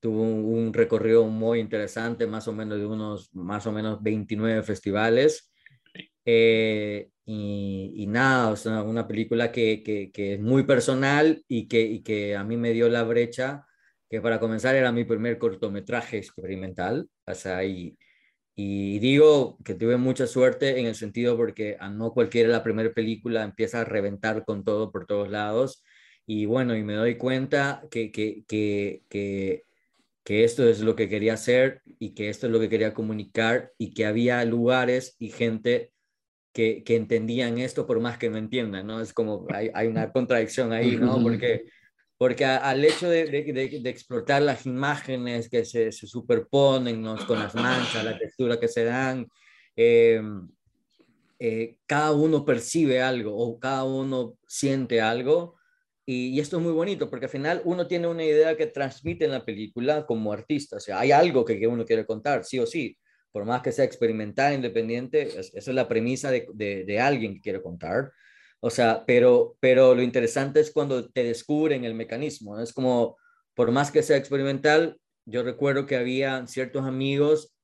tuvo un, recorrido muy interesante, más o menos de unos, más o menos 29 festivales. Eh, y, y, nada, o sea, una película que, que, que, es muy personal y que, y que a mí me dio la brecha, que para comenzar era mi primer cortometraje experimental, o sea, y, y digo que tuve mucha suerte en el sentido porque a no cualquiera la primera película empieza a reventar con todo por todos lados. Y bueno, y me doy cuenta que, que, que, que que esto es lo que quería hacer y que esto es lo que quería comunicar y que había lugares y gente que, que entendían esto por más que no entiendan, ¿no? Es como hay, hay una contradicción ahí, ¿no? Porque, porque al hecho de, de, de, explotar las imágenes que se, se superponen ¿no? con las manchas, la textura que se dan, eh, eh, cada uno percibe algo o cada uno siente algo y, esto es muy bonito porque al final uno tiene una idea que transmite en la película como artista. O sea, hay algo que, que uno quiere contar, sí o sí. Por más que sea experimental, independiente, esa es la premisa de, de, alguien que quiere contar. O sea, pero, pero lo interesante es cuando te descubren el mecanismo. Es como, por más que sea experimental, yo recuerdo que había ciertos amigos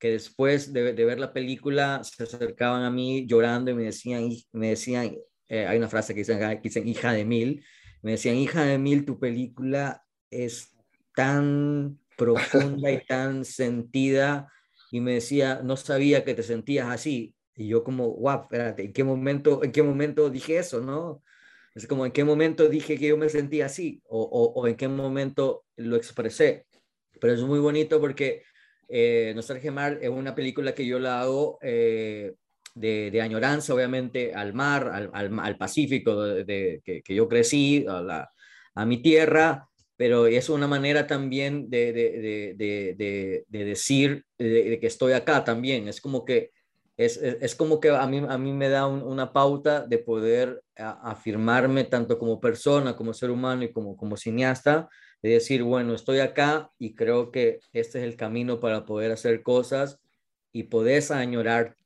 que después de, de ver la película se acercaban a mí llorando y me decían, me decían eh, hay una frase que dicen, que dicen hija de mil, me decían, hija de mil, tu película es tan profunda y tan sentida. Y me decía, no sabía que te sentías así. Y yo como, guau, espérate, ¿en qué momento, en qué momento dije eso, no? Es como, ¿en qué momento dije que yo me sentía así? O, o, o en qué momento lo expresé. Pero es muy bonito porque eh, Nostalgia Mar es una película que yo la hago eh, de, de, añoranza, obviamente, al mar, al, al, al Pacífico, de, de que, que, yo crecí, a, la, a, mi tierra, pero es una manera también de, de decir que estoy acá también. Es como que, es, es, es como que a, mí, a mí me da un, una pauta de poder a, afirmarme tanto como persona, como ser humano y como, como cineasta, de decir, bueno, estoy acá y creo que este es el camino para poder hacer cosas y podés añorar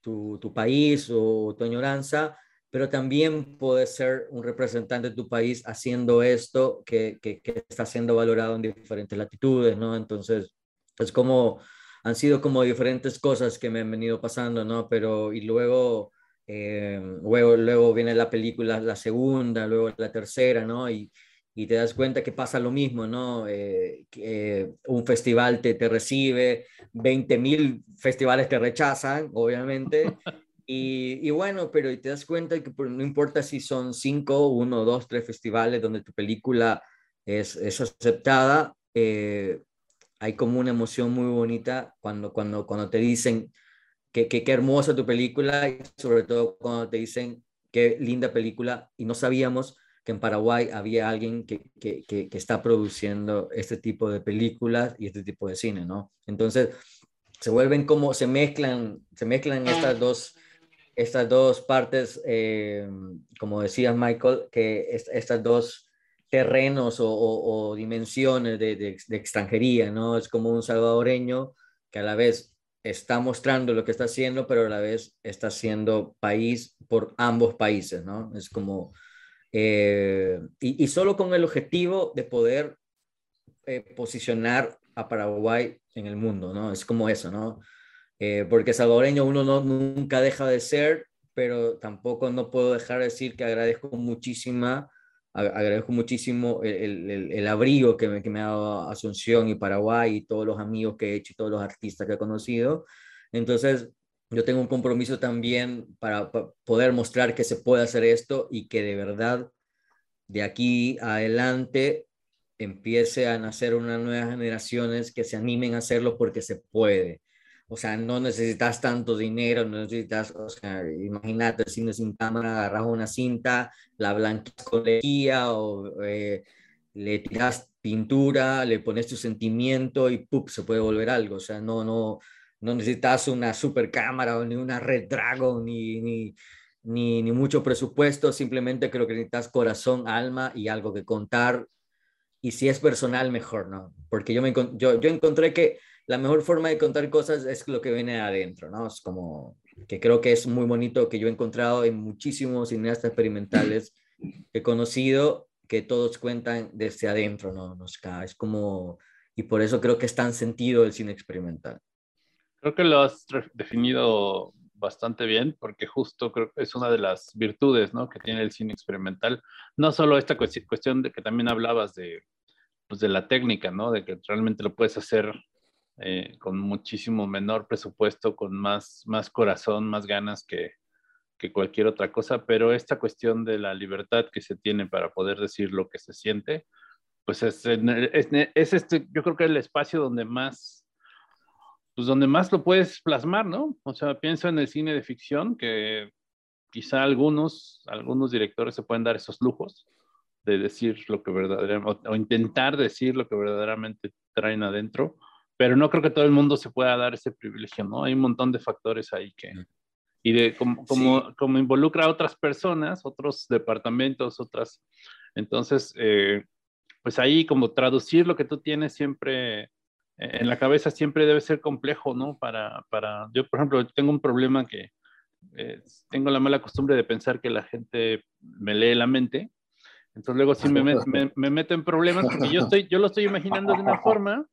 tu, tu país o tu añoranza, pero también puedes ser un representante de tu país haciendo esto que, que, que, está siendo valorado en diferentes latitudes, ¿no? Entonces, es como, han sido como diferentes cosas que me han venido pasando, ¿no? Pero, y luego, eh, luego, luego viene la película, la segunda, luego la tercera, ¿no? Y, y te das cuenta que pasa lo mismo, ¿no? Eh, que un festival te, te recibe, 20 mil festivales te rechazan, obviamente. Y, y, bueno, pero te das cuenta que no importa si son cinco, uno, dos, tres festivales donde tu película es, es aceptada, eh, hay como una emoción muy bonita cuando, cuando, cuando te dicen que, que, que hermosa tu película y sobre todo cuando te dicen qué linda película y no sabíamos que en Paraguay había alguien que, que, que, que está produciendo este tipo de películas y este tipo de cine, ¿no? Entonces, se vuelven como, se mezclan, se mezclan estas dos, estas dos partes, eh, como decía Michael, que estas dos terrenos o, o, dimensiones de, de, de, extranjería, ¿no? Es como un salvadoreño que a la vez está mostrando lo que está haciendo, pero a la vez está siendo país por ambos países, ¿no? Es como, eh, y, solo con el objetivo de poder eh, posicionar a Paraguay en el mundo, ¿no? Es como eso, ¿no? Eh, porque salvadoreño uno no, nunca deja de ser, pero tampoco no puedo dejar de decir que agradezco muchísima, agradezco muchísimo el, el, el abrigo que me, que me, ha dado Asunción y Paraguay y todos los amigos que he hecho y todos los artistas que he conocido. Entonces, yo tengo un compromiso también para, para poder mostrar que se puede hacer esto y que de verdad de aquí adelante empiece a nacer unas nuevas generaciones que se animen a hacerlo porque se puede. O sea, no necesitas tanto dinero, no necesitas, o sea, imagínate, cine sin cámara, agarras una cinta, la blanqueas con lejía o eh, le tiras pintura, le pones tu sentimiento y ¡pup! se puede volver algo. O sea, no, no, no necesitas una super cámara o ni una Red Dragon ni, ni, ni, mucho presupuesto, simplemente creo que necesitas corazón, alma y algo que contar y si es personal, mejor, ¿no? Porque yo, me, yo, yo encontré que la mejor forma de contar cosas es lo que viene adentro, ¿no? Es como que creo que es muy bonito que yo he encontrado en muchísimos cineastas experimentales que he conocido que todos cuentan desde adentro, ¿no? Es como, y por eso creo que es tan sentido el cine experimental. Creo que lo has definido bastante bien, porque justo creo que es una de las virtudes ¿no? que tiene el cine experimental. No solo esta cuestión de que también hablabas de, pues de la técnica, ¿no? de que realmente lo puedes hacer eh, con muchísimo menor presupuesto, con más, más corazón, más ganas que, que cualquier otra cosa, pero esta cuestión de la libertad que se tiene para poder decir lo que se siente, pues es, es, es este, yo creo que es el espacio donde más pues donde más lo puedes plasmar, ¿no? O sea, pienso en el cine de ficción, que quizá algunos, algunos directores se pueden dar esos lujos de decir lo que verdaderamente, o, intentar decir lo que verdaderamente traen adentro, pero no creo que todo el mundo se pueda dar ese privilegio, ¿no? Hay un montón de factores ahí que, y de como, como, sí. como involucra a otras personas, otros departamentos, otras, entonces, eh, pues ahí como traducir lo que tú tienes siempre en la cabeza siempre debe ser complejo, ¿no? Para, para, yo, por ejemplo, tengo un problema que eh, tengo la mala costumbre de pensar que la gente me lee la mente. Entonces luego sí me, me, me meto en problemas porque yo, estoy, yo lo estoy imaginando de una forma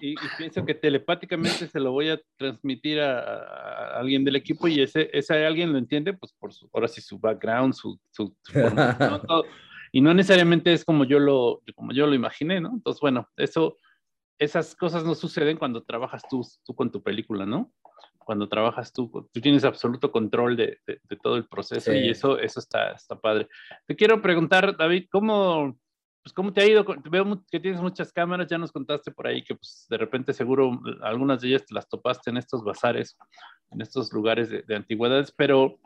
y, y, pienso que telepáticamente se lo voy a transmitir a, a, alguien del equipo y ese, ese alguien lo entiende, pues por su, ahora sí su background, su, su, su forma, ¿no? Todo, y no necesariamente es como yo lo, como yo lo imaginé, ¿no? Entonces, bueno, eso esas cosas no suceden cuando trabajas tú, tú con tu película, ¿no? Cuando trabajas tú, tú tienes absoluto control de, de, de todo el proceso sí. y eso, eso está, está padre. Te quiero preguntar, David, ¿cómo, pues, ¿cómo te ha ido? Veo que tienes muchas cámaras, ya nos contaste por ahí que pues, de repente seguro algunas de ellas te las topaste en estos bazares, en estos lugares de, de antigüedades, pero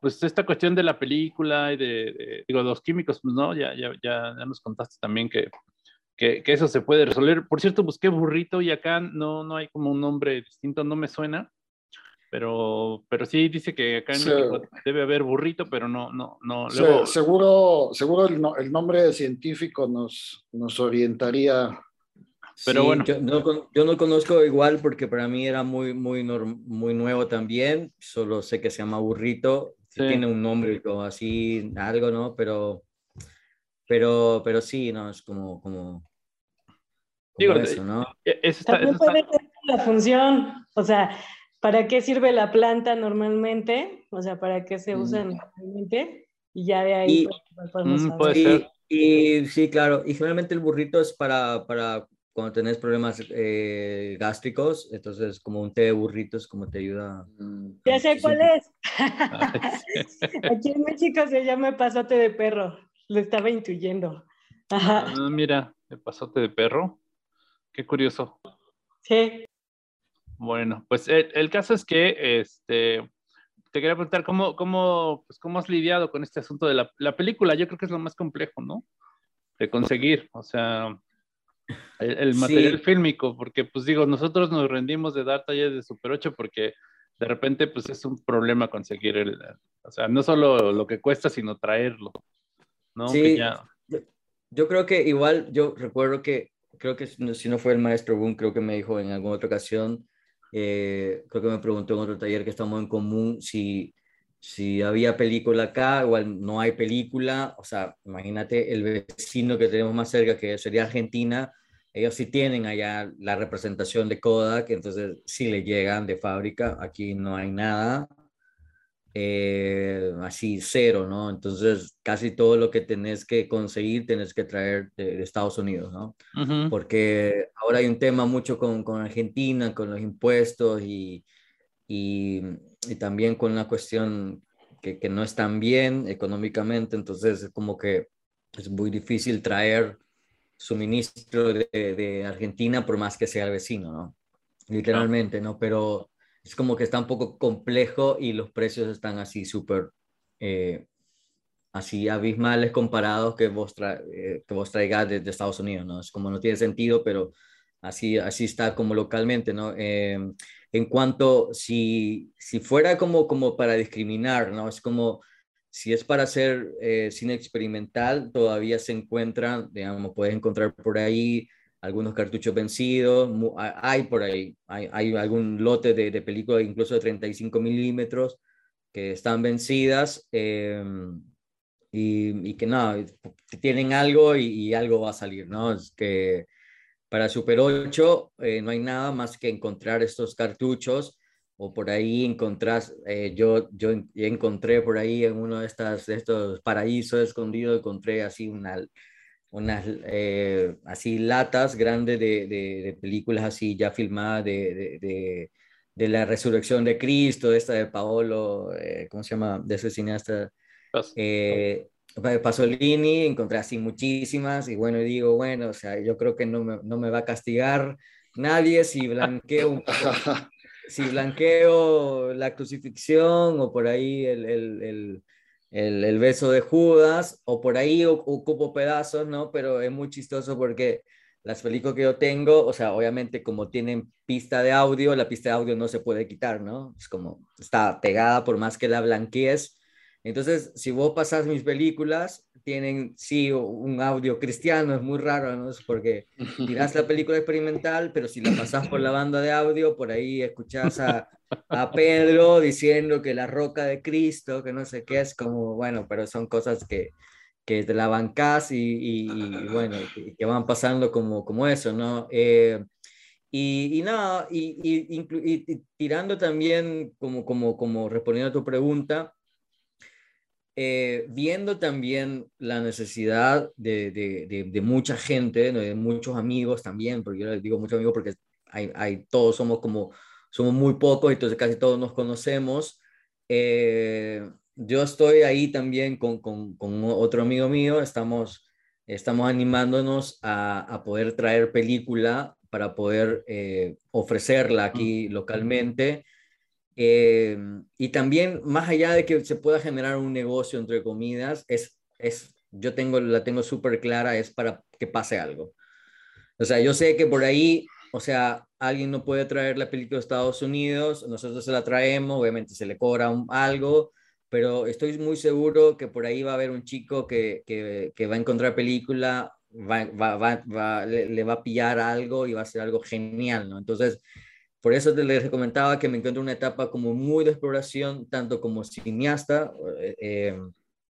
pues esta cuestión de la película y de, de digo, los químicos, pues no, ya, ya, ya, ya nos contaste también que que, que, eso se puede resolver. Por cierto, busqué burrito y acá no, no hay como un nombre distinto, no me suena, pero, pero sí dice que acá en sí. México debe haber burrito, pero no, no, no. Luego... Sí, seguro, seguro el, no, el, nombre científico nos, nos orientaría. Pero sí, bueno. Yo no, yo no, conozco igual porque para mí era muy, muy, muy nuevo también, solo sé que se llama burrito, tiene un nombre como así, algo, ¿no? Pero pero, pero sí, no, es como, como, Digo, eso, ¿no? E, eso está, También eso puede ser la función, o sea, ¿para qué sirve la planta normalmente? O sea, ¿para qué se usa mm. normalmente? Y ya de ahí y, pues, podemos mm, puede ser. Y, y, sí, claro, y generalmente el burrito es para, para cuando tenés problemas eh, gástricos, entonces como un té de burritos como te ayuda. Mm, ya sé cuál es. Aquí en México se llama pasote de perro. Lo estaba intuyendo. Ajá. Ah, mira, el pasote de perro. Qué curioso. Sí. Bueno, pues el, el caso es que este, te quería preguntar cómo, cómo, pues, cómo has lidiado con este asunto de la, la, película. Yo creo que es lo más complejo, ¿no? De conseguir, o sea, el, material fílmico, porque pues digo, nosotros nos rendimos de dar talleres de Super 8 porque de repente pues es un problema conseguir el, o sea, no solo lo que cuesta, sino traerlo, ¿no? Sí, yo, creo que igual, yo recuerdo que, creo que si no fue el maestro Boone, creo que me dijo en alguna otra ocasión, eh, creo que me preguntó en otro taller que estamos en común si, si había película acá, igual no hay película, o sea, imagínate el vecino que tenemos más cerca, que sería Argentina, ellos sí tienen allá la representación de Kodak, entonces sí le llegan de fábrica, aquí no hay nada, eh, así cero, ¿no? Entonces casi todo lo que tenés que conseguir tenés que traer de, Estados Unidos, ¿no? Porque ahora hay un tema mucho con, con Argentina, con los impuestos y, y, y, también con la cuestión que, que no están bien económicamente, entonces es como que es muy difícil traer suministro de, de, Argentina por más que sea el vecino, ¿no? Literalmente, ¿no? Pero es como que está un poco complejo y los precios están así súper, eh, así abismales comparados que vos, eh, que vos traigas desde Estados Unidos, ¿no? Es como no tiene sentido, pero así, así está como localmente, ¿no? Eh, en cuanto, si, si fuera como, como para discriminar, ¿no? Es como si es para hacer eh, cine experimental, todavía se encuentran, digamos, puedes encontrar por ahí algunos cartuchos vencidos, hay por ahí, hay, hay algún lote de, de películas incluso de 35 milímetros que están vencidas em, y, y, que no, tienen algo y, algo va a salir, ¿no? Es que para Super 8 eh, no hay nada más que encontrar estos cartuchos o por ahí encontrás, eh, yo, yo encontré por ahí en uno de, estas, de estos paraísos escondidos, encontré así una, unas eh, así latas grandes de, de, películas así ya filmadas de, de, de, la resurrección de Cristo, de esta de Paolo, eh, ¿cómo se llama? De ese cineasta. Pasolini, encontré así muchísimas y bueno, digo, bueno, o sea, yo creo que no me, no me va a castigar nadie si blanqueo un poco si blanqueo la crucifixión o por ahí el, el, el, el beso de Judas o por ahí ocupo pedazos, ¿no? Pero es muy chistoso porque las películas que yo tengo, o sea, obviamente como tienen pista de audio, la pista de audio no se puede quitar, ¿no? Es como está pegada por más que la blanquees. Entonces, si vos pasas mis películas, tienen, sí, un audio cristiano, es muy raro, ¿no? Es porque tiras la película experimental, pero si la pasas por la banda de audio, por ahí escuchas a, a Pedro diciendo que la roca de Cristo, que no sé qué, es como, bueno, pero son cosas que, que te la bancas y, y, bueno, que, van pasando como, como eso, ¿no? Eh, y, y nada, y, y, tirando también, como, como, como respondiendo a tu pregunta, eh, viendo también la necesidad de, de, de, mucha gente, de muchos amigos también, porque yo les digo muchos amigos porque hay, hay, todos somos como, somos muy pocos, entonces casi todos nos conocemos. Eh, yo estoy ahí también con, con, con, otro amigo mío, estamos, estamos animándonos a, a poder traer película para poder eh, ofrecerla aquí localmente eh, y también, más allá de que se pueda generar un negocio entre comidas, es, es yo tengo, la tengo súper clara, es para que pase algo. O sea, yo sé que por ahí, o sea, alguien no puede traer la película de Estados Unidos, nosotros se la traemos, obviamente se le cobra algo, pero estoy muy seguro que por ahí va a haber un chico que, que, que va a encontrar película, va, va, va, le, le, va a pillar algo y va a ser algo genial, ¿no? Entonces, por eso te les comentaba que me encuentro una etapa como muy de exploración, tanto como cineasta. Eh, eh,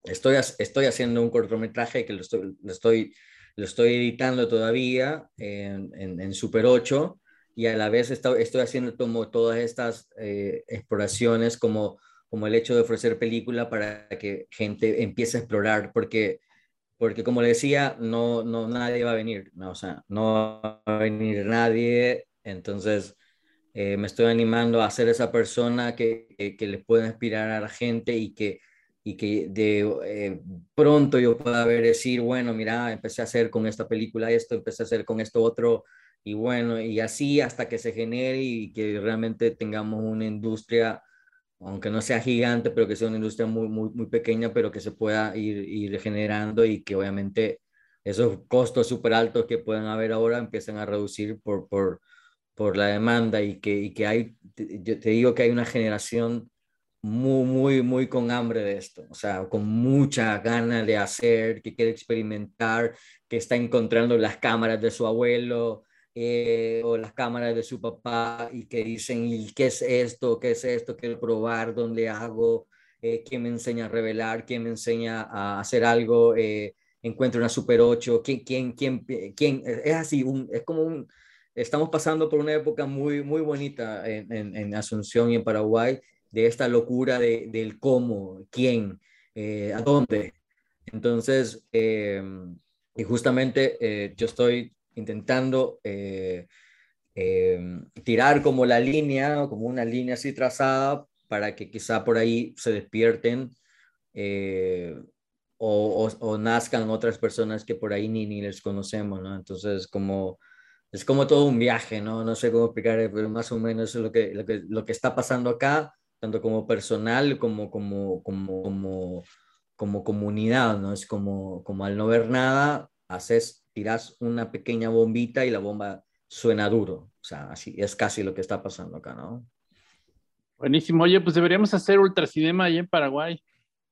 estoy, estoy haciendo un cortometraje que lo estoy, lo estoy, lo estoy editando todavía en, en, Super 8 y a la vez estoy, estoy haciendo como todas estas eh, exploraciones como, como el hecho de ofrecer película para que gente empiece a explorar, porque, porque como le decía, no, no, nadie va a venir, no, o sea, no va a venir nadie, entonces eh, me estoy animando a ser esa persona que, que, les pueda inspirar a la gente y que, y que de eh, pronto yo pueda decir, bueno, mira, empecé a hacer con esta película esto, empecé a hacer con esto otro, y bueno, y así hasta que se genere y que realmente tengamos una industria aunque no sea gigante, pero que sea una industria muy, muy, muy pequeña, pero que se pueda ir, ir generando y que obviamente esos costos súper altos que pueden haber ahora empiezan a reducir por, por, por la demanda y que, y que hay, yo te digo que hay una generación muy, muy, muy con hambre de esto, o sea, con mucha gana de hacer, que quiere experimentar, que está encontrando las cámaras de su abuelo eh, o las cámaras de su papá y que dicen, ¿y qué es esto? ¿Qué es esto? Quiero probar, ¿dónde hago? Eh, ¿Quién me enseña a revelar? ¿Quién me enseña a hacer algo? Eh, encuentro una Super 8, ¿quién, quién, quién, quién? Es así, es como un, estamos pasando por una época muy, muy bonita en, en, en Asunción y en Paraguay de esta locura de, del cómo, quién, eh, a dónde. Entonces, eh, y justamente eh, yo estoy intentando tirar como la línea, como una línea así trazada, para que quizá por ahí se despierten o, o, nazcan otras personas que por ahí ni, ni les conocemos, ¿no? Entonces, como es como todo un viaje, ¿no? No sé cómo explicar, pero más o menos es lo que, lo que, lo que está pasando acá tanto como personal como como, como, como, como comunidad, ¿no? Es como, como al no ver nada, haces, tiras una pequeña bombita y la bomba suena duro. O sea, así es casi lo que está pasando acá, ¿no? Buenísimo. Oye, pues deberíamos hacer ultracinema ahí en Paraguay,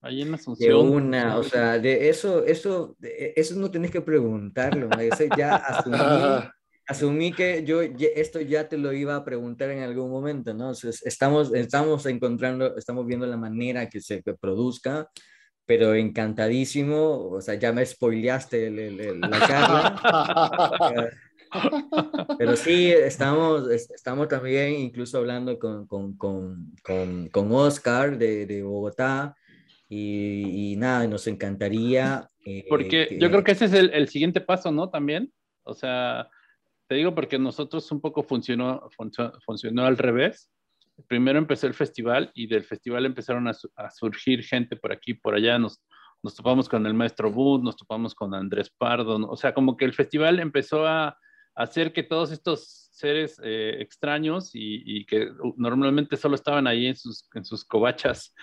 ahí en Asunción. De una, o sea, de eso, eso, eso no tenés que preguntarlo, eso ya asumí asumí que yo esto ya te lo iba a preguntar en algún momento, ¿no? estamos, estamos encontrando, estamos viendo la manera que se produzca, pero encantadísimo, o sea, ya me spoileaste la charla. pero sí, estamos, estamos también incluso hablando con, con, con, con Oscar de, de Bogotá. Y, nada, nos encantaría. Eh, Porque yo creo que ese es el, el, siguiente paso, ¿no? También. O sea, te digo porque nosotros un poco funcionó, funcionó, al revés. Primero empezó el festival y del festival empezaron a, surgir gente por aquí, por allá. Nos, nos topamos con el maestro Bud, nos topamos con Andrés Pardo. O sea, como que el festival empezó a, hacer que todos estos seres eh, extraños y, que normalmente solo estaban ahí en sus, en sus covachas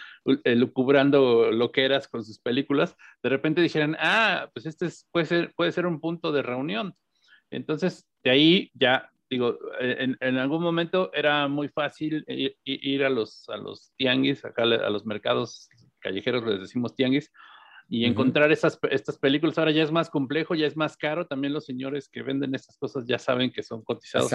eh, lucubrando lo que eras con sus películas, de repente dijeran, ah, pues este puede, ser, puede ser un punto de reunión. Entonces, de ahí ya, digo, en, algún momento era muy fácil ir, a, los, a los tianguis, acá a los mercados callejeros les decimos tianguis, y encontrar esas, estas películas. Ahora ya es más complejo, ya es más caro. También los señores que venden estas cosas ya saben que son cotizados.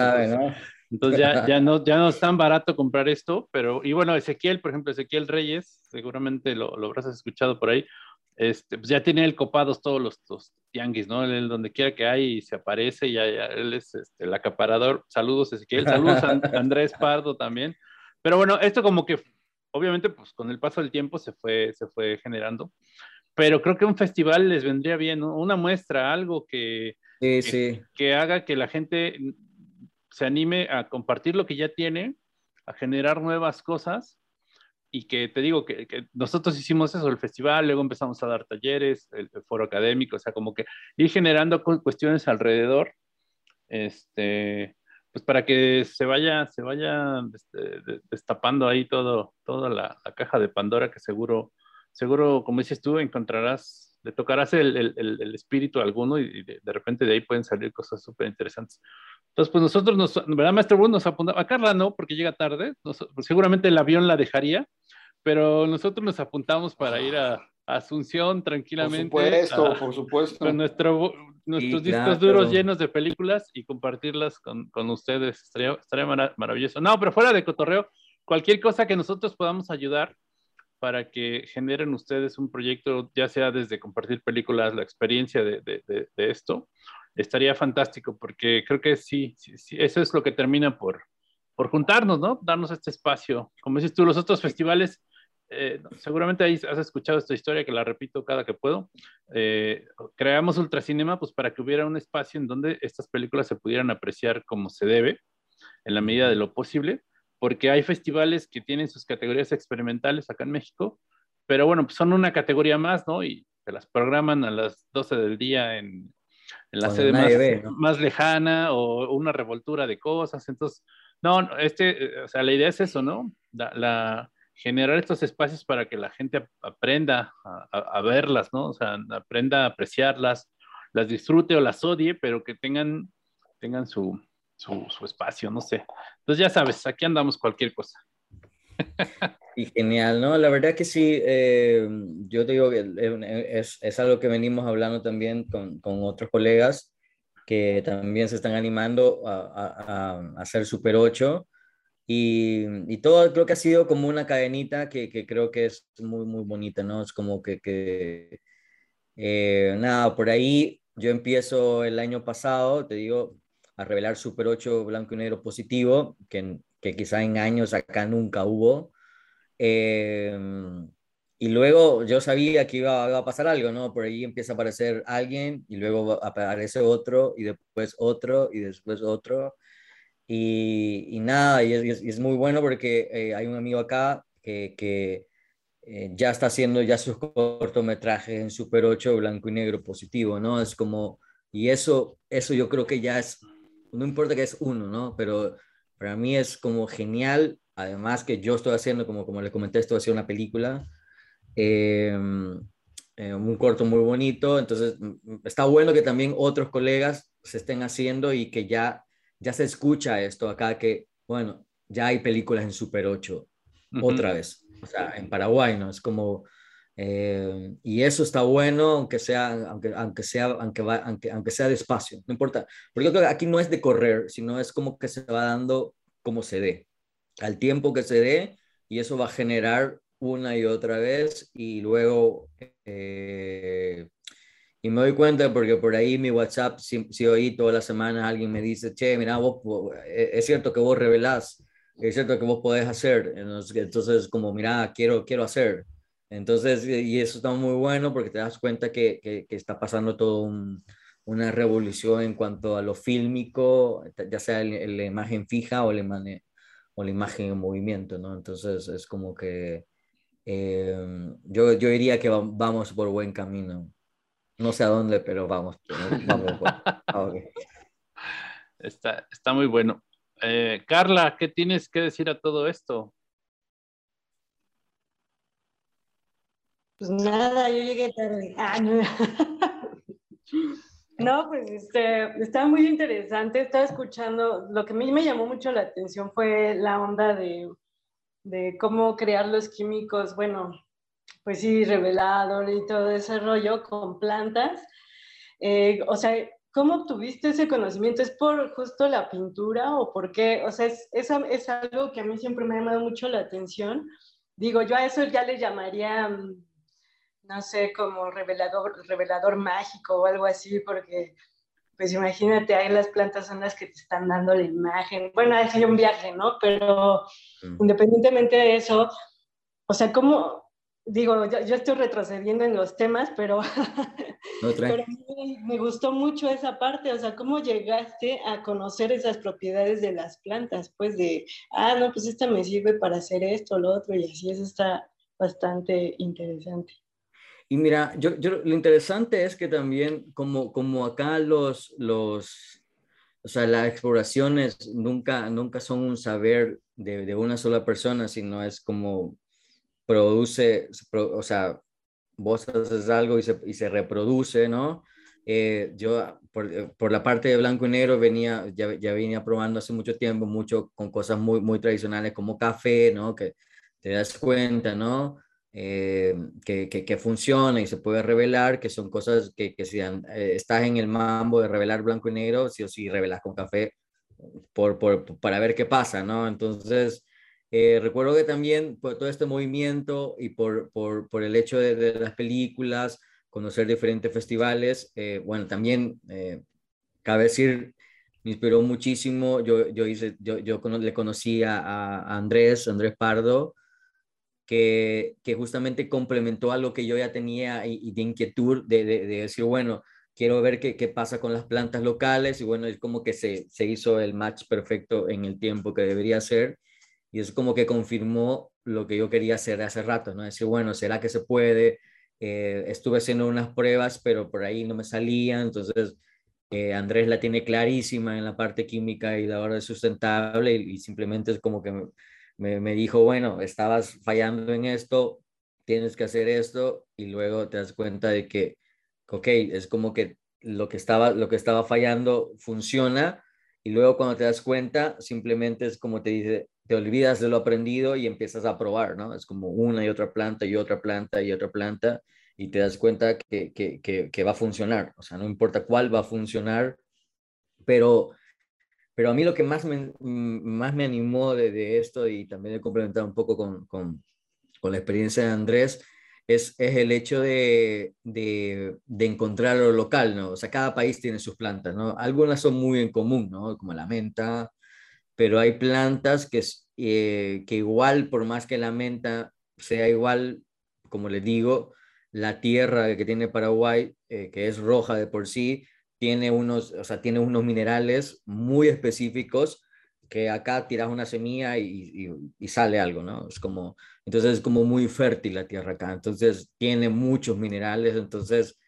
entonces, ya, ya, no, ya no es tan barato comprar esto, pero, y bueno, Ezequiel, por ejemplo, Ezequiel Reyes, seguramente lo, lo habrás escuchado por ahí, este, pues ya tiene el copados todos los, los tianguis, ¿no? Él, donde quiera que hay se aparece, y ya, él es este, el acaparador. Saludos, Ezequiel, saludos a Andrés Pardo también. Pero bueno, esto como que obviamente pues con el paso del tiempo se fue, se fue generando, pero creo que un festival les vendría bien, ¿no? una muestra, algo que, que, que haga que la gente se anime a compartir lo que ya tiene, a generar nuevas cosas y que te digo que, nosotros hicimos eso, el festival, luego empezamos a dar talleres, el, foro académico, o sea, como que ir generando cuestiones alrededor, este, pues para que se vaya, se vaya este, destapando ahí todo, toda la, caja de Pandora que seguro, seguro, como dices tú, encontrarás, le tocarás el, el, el espíritu a alguno y, de, repente de ahí pueden salir cosas súper interesantes. Entonces, pues nosotros, nos, ¿verdad, Maestro Bruno? Nos apuntamos, a Carla no, porque llega tarde, pues seguramente el avión la dejaría, pero nosotros nos apuntamos para ir a, Asunción tranquilamente. Por supuesto, por supuesto. Con nuestro, nuestros discos duros llenos de películas y compartirlas con, con ustedes. Estaría, estaría maravilloso. No, pero fuera de cotorreo, cualquier cosa que nosotros podamos ayudar para que generen ustedes un proyecto, ya sea desde compartir películas, la experiencia de, de, de, esto, estaría fantástico, porque creo que sí, sí, sí, eso es lo que termina por, por juntarnos, ¿no? Darnos este espacio. Como dices tú, los otros festivales eh, seguramente ahí has escuchado esta historia que la repito cada que puedo. Eh, creamos Ultracinema pues para que hubiera un espacio en donde estas películas se pudieran apreciar como se debe, en la medida de lo posible, porque hay festivales que tienen sus categorías experimentales acá en México, pero bueno, pues son una categoría más, ¿no? Y se las programan a las 12 del día en, en la sede más, más, lejana o una revoltura de cosas. Entonces, no, este, eh, o sea, la idea es eso, ¿no? la, la generar estos espacios para que la gente aprenda a, verlas, ¿no? O sea, aprenda a apreciarlas, las disfrute o las odie, pero que tengan, tengan su, su, espacio, no sé. Entonces ya sabes, aquí andamos cualquier cosa. Y genial, ¿no? La verdad que sí, eh, yo te digo que es, es, algo que venimos hablando también con, con, otros colegas que también se están animando a, a, a hacer Super 8 y, y, todo creo que ha sido como una cadenita que, que, creo que es muy, muy bonita, ¿no? Es como que, que eh, nada, por ahí yo empiezo el año pasado, te digo, a revelar Super 8 blanco y negro positivo, que, que quizá en años acá nunca hubo. Eh, y luego yo sabía que iba, a pasar algo, ¿no? Por ahí empieza a aparecer alguien y luego aparece otro y después otro y después otro. Y, y nada, y es, es, muy bueno porque eh, hay un amigo acá que, que eh, ya está haciendo ya sus cortometrajes en Super 8 blanco y negro positivo, ¿no? Es como, y eso, eso yo creo que ya es no importa que es uno, ¿no? Pero para mí es como genial, además que yo estoy haciendo, como, como les comenté, estoy haciendo una película, em, eh, un corto muy bonito, entonces está bueno que también otros colegas se estén haciendo y que ya, ya se escucha esto acá, que bueno, ya hay películas en Super 8, otra vez, o sea, en Paraguay, ¿no? Es como eh, y eso está bueno, aunque sea, aunque, aunque sea, aunque, va, aunque, aunque sea despacio, no importa. Porque yo creo que aquí no es de correr, sino es como que se va dando como se dé, al tiempo que se dé, y eso va a generar una y otra vez, y luego, eh, y me doy cuenta porque por ahí mi WhatsApp, si, si oí todas las semanas alguien me dice, che, mira, vos, eh, es cierto que vos revelás, es cierto que vos podés hacer, entonces como, mira, quiero, quiero hacer. Entonces, y eso está muy bueno porque te das cuenta que, que, está pasando todo una revolución en cuanto a lo fílmico, ya sea la imagen fija o la, o la imagen en movimiento, ¿no? Entonces, es como que eh, yo, yo diría que vamos por buen camino. No sé a dónde, pero vamos. vamos ah, está, está muy bueno. Eh, Carla, ¿qué tienes que decir a todo esto? Pues nada, yo llegué tarde. Ah, no. pues este, estaba muy interesante, estaba escuchando, lo que a mí me llamó mucho la atención fue la onda de, de cómo crear los químicos, bueno, pues sí, revelador y todo ese rollo con plantas. Eh, o sea, ¿cómo obtuviste ese conocimiento? ¿Es por justo la pintura o por qué? O sea, es, es, es algo que a mí siempre me ha llamado mucho la atención. Digo, yo a eso ya le llamaría mm, no sé, como revelador, revelador mágico o algo así, porque pues imagínate, ahí las plantas son las que te están dando la imagen. Bueno, es un viaje, ¿no? Pero mm. independientemente de eso, o sea, ¿cómo, digo, yo, estoy retrocediendo en los temas, pero, pero me, me, gustó mucho esa parte, o sea, ¿cómo llegaste a conocer esas propiedades de las plantas? Pues de, ah, no, pues esta me sirve para hacer esto, lo otro, y así eso está bastante interesante. Y mira, yo, yo, lo interesante es que también como, como acá los, los, o sea, las exploraciones nunca, nunca son un saber de, una sola persona, sino es como produce, o sea, vos haces algo y se, y se reproduce, ¿no? Eh, yo por, por, la parte de blanco y negro venía, ya, ya venía probando hace mucho tiempo, mucho con cosas muy, muy tradicionales como café, ¿no? Que te das cuenta, ¿no? Eh, que, que, funciona y se puede revelar, que son cosas que, que si eh, estás en el mambo de revelar blanco y negro, sí o sí revelas con café por, por, para ver qué pasa, ¿no? Entonces, eh, recuerdo que también por todo este movimiento y por, por, por el hecho de, las películas, conocer diferentes festivales, bueno, también cabe decir, me inspiró muchísimo, yo, yo, hice, yo, yo le conocí a Andrés, Andrés Pardo, que, justamente complementó a lo que yo ya tenía y, de inquietud de, de, decir, bueno, quiero ver qué, qué, pasa con las plantas locales y bueno, es como que se, se hizo el match perfecto en el tiempo que debería ser y es como que confirmó lo que yo quería hacer hace rato, ¿no? Decir, bueno, ¿será que se puede? Eh, estuve haciendo unas pruebas, pero por ahí no me salían, entonces eh, Andrés la tiene clarísima en la parte química y la hora de sustentable y, y simplemente es como que me, me dijo, bueno, estabas fallando en esto, tienes que hacer esto y luego te das cuenta de que, ok, es como que lo que estaba, lo que estaba fallando funciona y luego cuando te das cuenta, simplemente es como te dice, te olvidas de lo aprendido y empiezas a probar, ¿no? Es como una y otra planta y otra planta y otra planta y te das cuenta que, que, que, va a funcionar. O sea, no importa cuál va a funcionar, pero, pero a mí lo que más me, más me animó de, de esto y también he complementado un poco con, con, con la experiencia de Andrés es, es el hecho de, de, de, encontrar lo local, ¿no? O sea, cada país tiene sus plantas, ¿no? Algunas son muy en común, ¿no? Como la menta, pero hay plantas que, eh, que igual, por más que la menta sea igual, como les digo, la tierra que tiene Paraguay, eh, que es roja de por sí, tiene unos, o sea, tiene unos minerales muy específicos que acá tiras una semilla y, y, sale algo, ¿no? Es como, entonces es como muy fértil la tierra acá, entonces tiene muchos minerales, entonces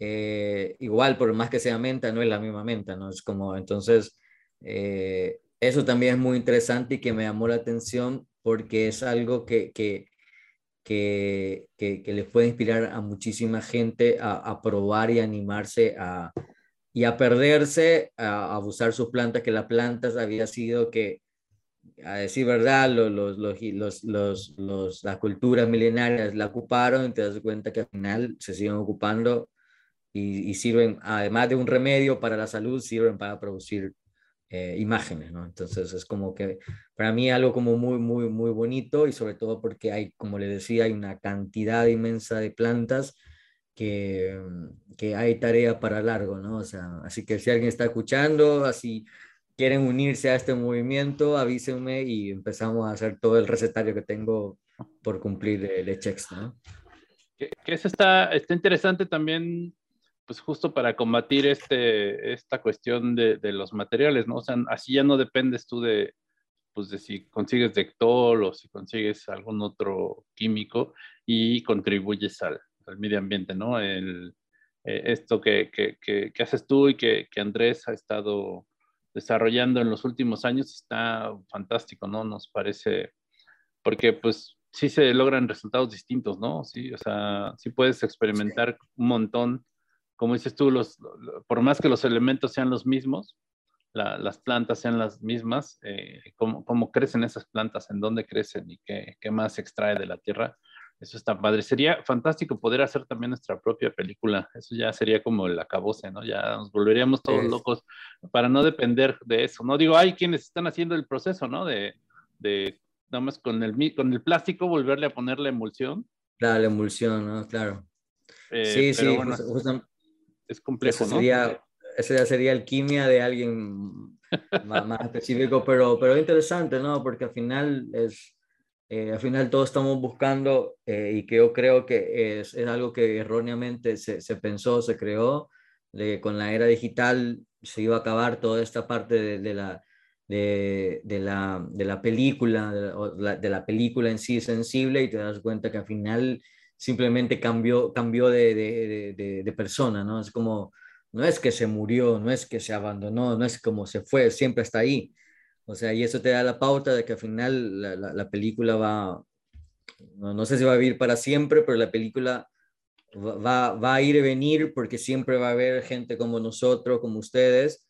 eh, igual por más que sea menta, no es la misma menta, ¿no? Es como, entonces, eh, eso también es muy interesante y que me llamó la atención porque es algo que, que, que, que, les puede inspirar a muchísima gente a, a probar y animarse a, y a perderse, a, a, usar sus plantas, que las plantas había sido que, a decir verdad, los, los, los, los, las culturas milenarias la ocuparon y te das cuenta que al final se siguen ocupando y, sirven, además de un remedio para la salud, sirven para producir eh, imágenes. Entonces es como que para mí algo como muy, muy, muy bonito y sobre todo porque hay, como le decía, hay una cantidad inmensa de plantas que, que hay tarea para largo, ¿no? O sea, así que si alguien está escuchando, así quieren unirse a este movimiento, avísenme y empezamos a hacer todo el recetario que tengo por cumplir el checks, ¿no? Que, que eso está, está interesante también pues justo para combatir este, esta cuestión de, de, los materiales, ¿no? O sea, así ya no dependes tú de, pues de si consigues Dectol o si consigues algún otro químico y contribuyes al, al medio ambiente, ¿no? El, eh, esto que, que, que, que, haces tú y que, Andrés ha estado desarrollando en los últimos años está fantástico, ¿no? Nos parece, porque pues sí se logran resultados distintos, ¿no? Sí, o sea, sí puedes experimentar un montón como dices tú, los, por más que los elementos sean los mismos, la, las plantas sean las mismas, eh, cómo, cómo, crecen esas plantas, en dónde crecen y qué, qué, más se extrae de la tierra, eso está padre. Sería fantástico poder hacer también nuestra propia película, eso ya sería como el acabose, ¿no? Ya nos volveríamos todos es. locos para no depender de eso, ¿no? Digo, hay quienes están haciendo el proceso, ¿no? De, de nada más con el, con el plástico volverle a poner la emulsión. Claro, la emulsión, ¿no? Claro. Eh, sí, sí, bueno, justo, es complejo, ¿no? Sería, ese ya sería alquimia de alguien más, más, específico, pero, pero interesante, ¿no? Porque al final es, eh, al final todos estamos buscando eh, y que yo creo que es, es algo que erróneamente se, se, pensó, se creó, con la era digital se iba a acabar toda esta parte de, la, de, de, la, de la película, de la, película en sí sensible y te das cuenta que al final simplemente cambió, cambió de, persona, ¿no? Es como, no es que se murió, no es que se abandonó, no es como se fue, siempre está ahí. O sea, y eso te da la pauta de que al final la, la, la película va, no, no, sé si va a vivir para siempre, pero la película va, va a ir y venir porque siempre va a haber gente como nosotros, como ustedes,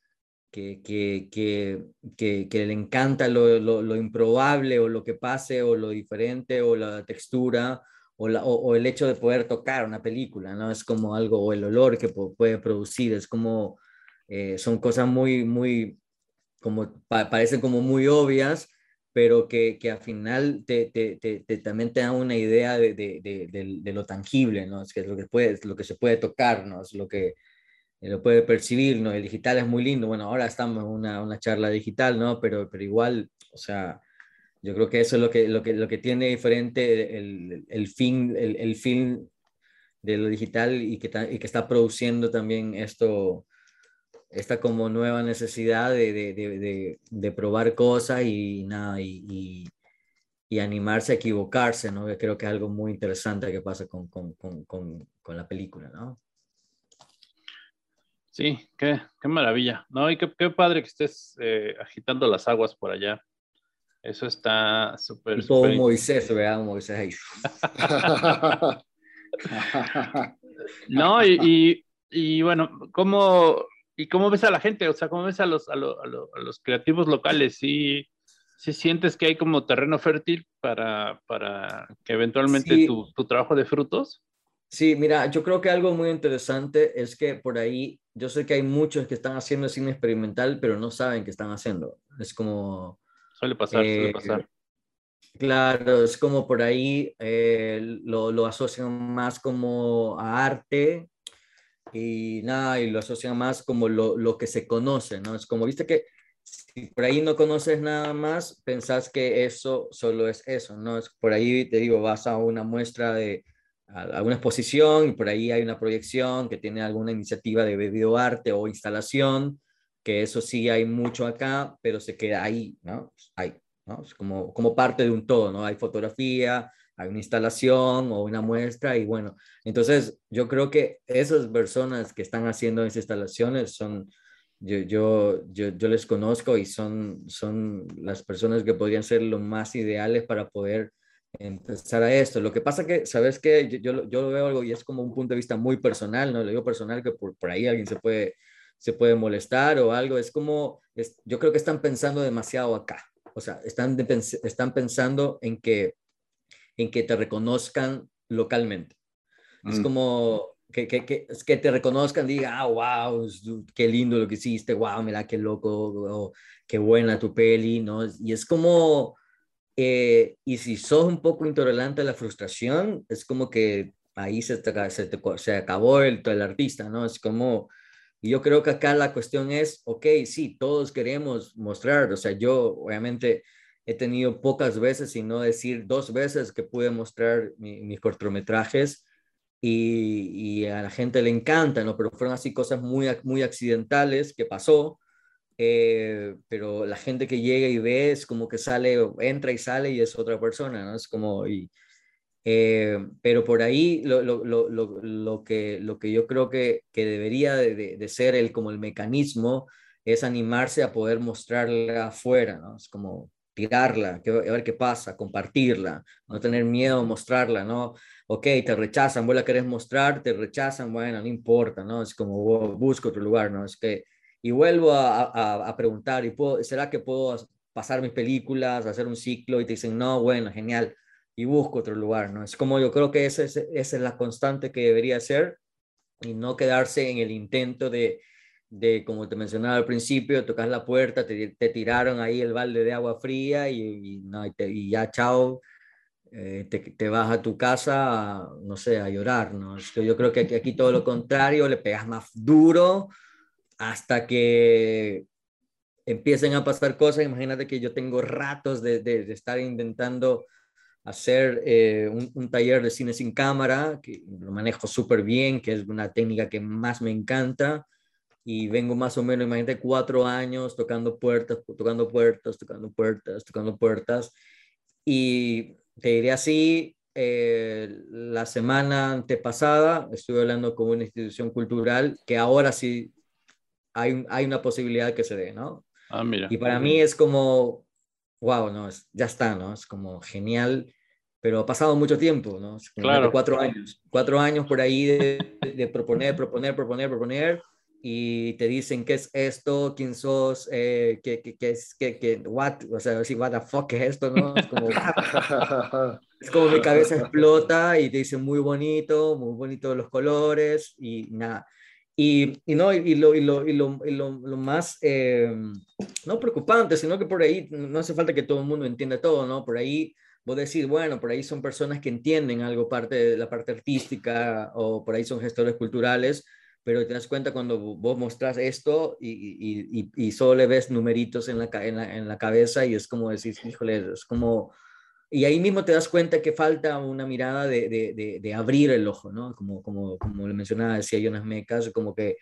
que, que, que, que, que le encanta lo, lo, lo, improbable o lo que pase o lo diferente o la textura o, la, o, o, el hecho de poder tocar una película, ¿no? Es como algo, o el olor que puede producir, es como, eh, son cosas muy, muy, como, pa parecen como muy obvias, pero que, que al final te, te, te, te, también te dan una idea de, de, de, de, lo tangible, ¿no? Es que es lo que, puede, lo que se puede tocar, ¿no? Es lo que lo puede percibir, ¿no? El digital es muy lindo, bueno, ahora estamos en una, una charla digital, ¿no? Pero, pero igual, o sea, yo creo que eso es lo que, lo que, lo que tiene diferente el, el fin, el, el, fin de lo digital y que, y que está produciendo también esto, esta como nueva necesidad de, de, de, de probar cosas y nada, y, y, y, animarse a equivocarse, ¿no? Creo que es algo muy interesante que pasa con, con, con, con la película, ¿no? Sí, qué, qué maravilla, ¿no? Y qué, qué padre que estés eh, agitando las aguas por allá Eso está súper. Tipo super... Moisés, ¿verdad? Moisés ahí. no, y, y, bueno, ¿cómo, ¿y cómo ves a la gente? O sea, ¿cómo ves a los, a, los creativos locales? ¿Sí, ¿Sí, sientes que hay como terreno fértil para, para que eventualmente tu, tu trabajo de frutos? Sí, mira, yo creo que algo muy interesante es que por ahí, yo sé que hay muchos que están haciendo cine experimental, pero no saben qué están haciendo. Es como... Suele pasar, suele eh, pasar. Claro, es como por ahí eh, lo, lo, asocian más como a arte y nada, y lo asocian más como lo, lo, que se conoce, ¿no? Es como, viste que si por ahí no conoces nada más, pensás que eso solo es eso, ¿no? Es por ahí, te digo, vas a una muestra de alguna exposición y por ahí hay una proyección que tiene alguna iniciativa de videoarte o instalación, que eso sí hay mucho acá, pero se queda ahí, ¿no? Hay, ¿no? Es como, como parte de un todo, ¿no? Hay fotografía, hay una instalación o una muestra y bueno, entonces yo creo que esas personas que están haciendo esas instalaciones son, yo, yo, yo, yo les conozco y son, son las personas que podrían ser lo más ideales para poder empezar a esto. Lo que pasa que, ¿sabes que Yo, yo, lo veo algo y es como un punto de vista muy personal, ¿no? Lo digo personal que por, por ahí alguien se puede, se puede molestar o algo. Es como, yo creo que están pensando demasiado acá. O sea, están, están pensando en que, en que te reconozcan localmente. Es mm. como que, que, que, que, te reconozcan, diga, ah, wow, qué lindo lo que hiciste, wow, mira qué loco, qué buena tu peli, ¿no? Y es como, eh, y si sos un poco intolerante a la frustración, es como que ahí se, se, se acabó el, el artista, ¿no? Es como, y yo creo que acá la cuestión es, ok, sí, todos queremos mostrar, o sea, yo obviamente he tenido pocas veces, y no decir dos veces que pude mostrar mis cortometrajes y, y, a la gente le encanta, ¿no? Pero fueron así cosas muy, muy accidentales que pasó eh, pero la gente que llega y ve es como que sale, entra y sale y es otra persona, ¿no? Es como, y, eh, pero por ahí lo, lo, lo, lo, que, lo que yo creo que, que debería de, de, ser el, como el mecanismo es animarse a poder mostrarla afuera, ¿no? Es como tirarla, que, a ver qué pasa, compartirla, no tener miedo a mostrarla, ¿no? Ok, te rechazan, vos la querés mostrar, te rechazan, bueno, no importa, ¿no? Es como, busco otro lugar, ¿no? Es que y vuelvo a, preguntar, ¿y puedo, ¿será que puedo pasar mis películas, hacer un ciclo? Y te dicen, no, bueno, genial, y busco otro lugar, ¿no? Es como yo creo que esa es, esa es la constante que debería ser y no quedarse en el intento de, de como te mencionaba al principio, tocas la puerta, te, te tiraron ahí el balde de agua fría y, no, y, ya, chao, eh, te, te, vas a tu casa, no sé, a llorar, ¿no? Yo creo que aquí, aquí todo lo contrario, le pegas más duro hasta que empiecen a pasar cosas. Imagínate que yo tengo ratos de, de, estar intentando hacer eh, un, taller de cine sin cámara, que lo manejo súper bien, que es una técnica que más me encanta. Y vengo más o menos, imagínate, cuatro años tocando puertas, tocando puertas, tocando puertas, tocando puertas. Y te diré así, eh, la semana antepasada estuve hablando con una institución cultural que ahora sí hay, hay una posibilidad que se dé, ¿no? Ah, mira. Y para mí es como, wow, no, es, ya está, ¿no? Es como genial, pero ha pasado mucho tiempo, ¿no? claro. Cuatro años, cuatro años por ahí de, de, proponer, proponer, proponer, proponer, y te dicen qué es esto, quién sos, eh, qué, qué, qué, es, qué, qué, what, o sea, si what the fuck es esto, ¿no? Es como, es como mi cabeza explota y te dicen muy bonito, muy bonito los colores y nada. Y, y, no, y, lo, y, lo, y, lo, y lo, lo, más, eh, no preocupante, sino que por ahí no hace falta que todo el mundo entienda todo, ¿no? Por ahí vos decís, bueno, por ahí son personas que entienden algo parte de la parte artística o por ahí son gestores culturales, pero te das cuenta cuando vos mostrás esto y, solo le ves numeritos en la, en la, en la cabeza y es como decir, híjole, es como y ahí mismo te das cuenta que falta una mirada de, de, de, abrir el ojo, ¿no? Como, como, como le mencionaba, decía Jonas Mecas, como que,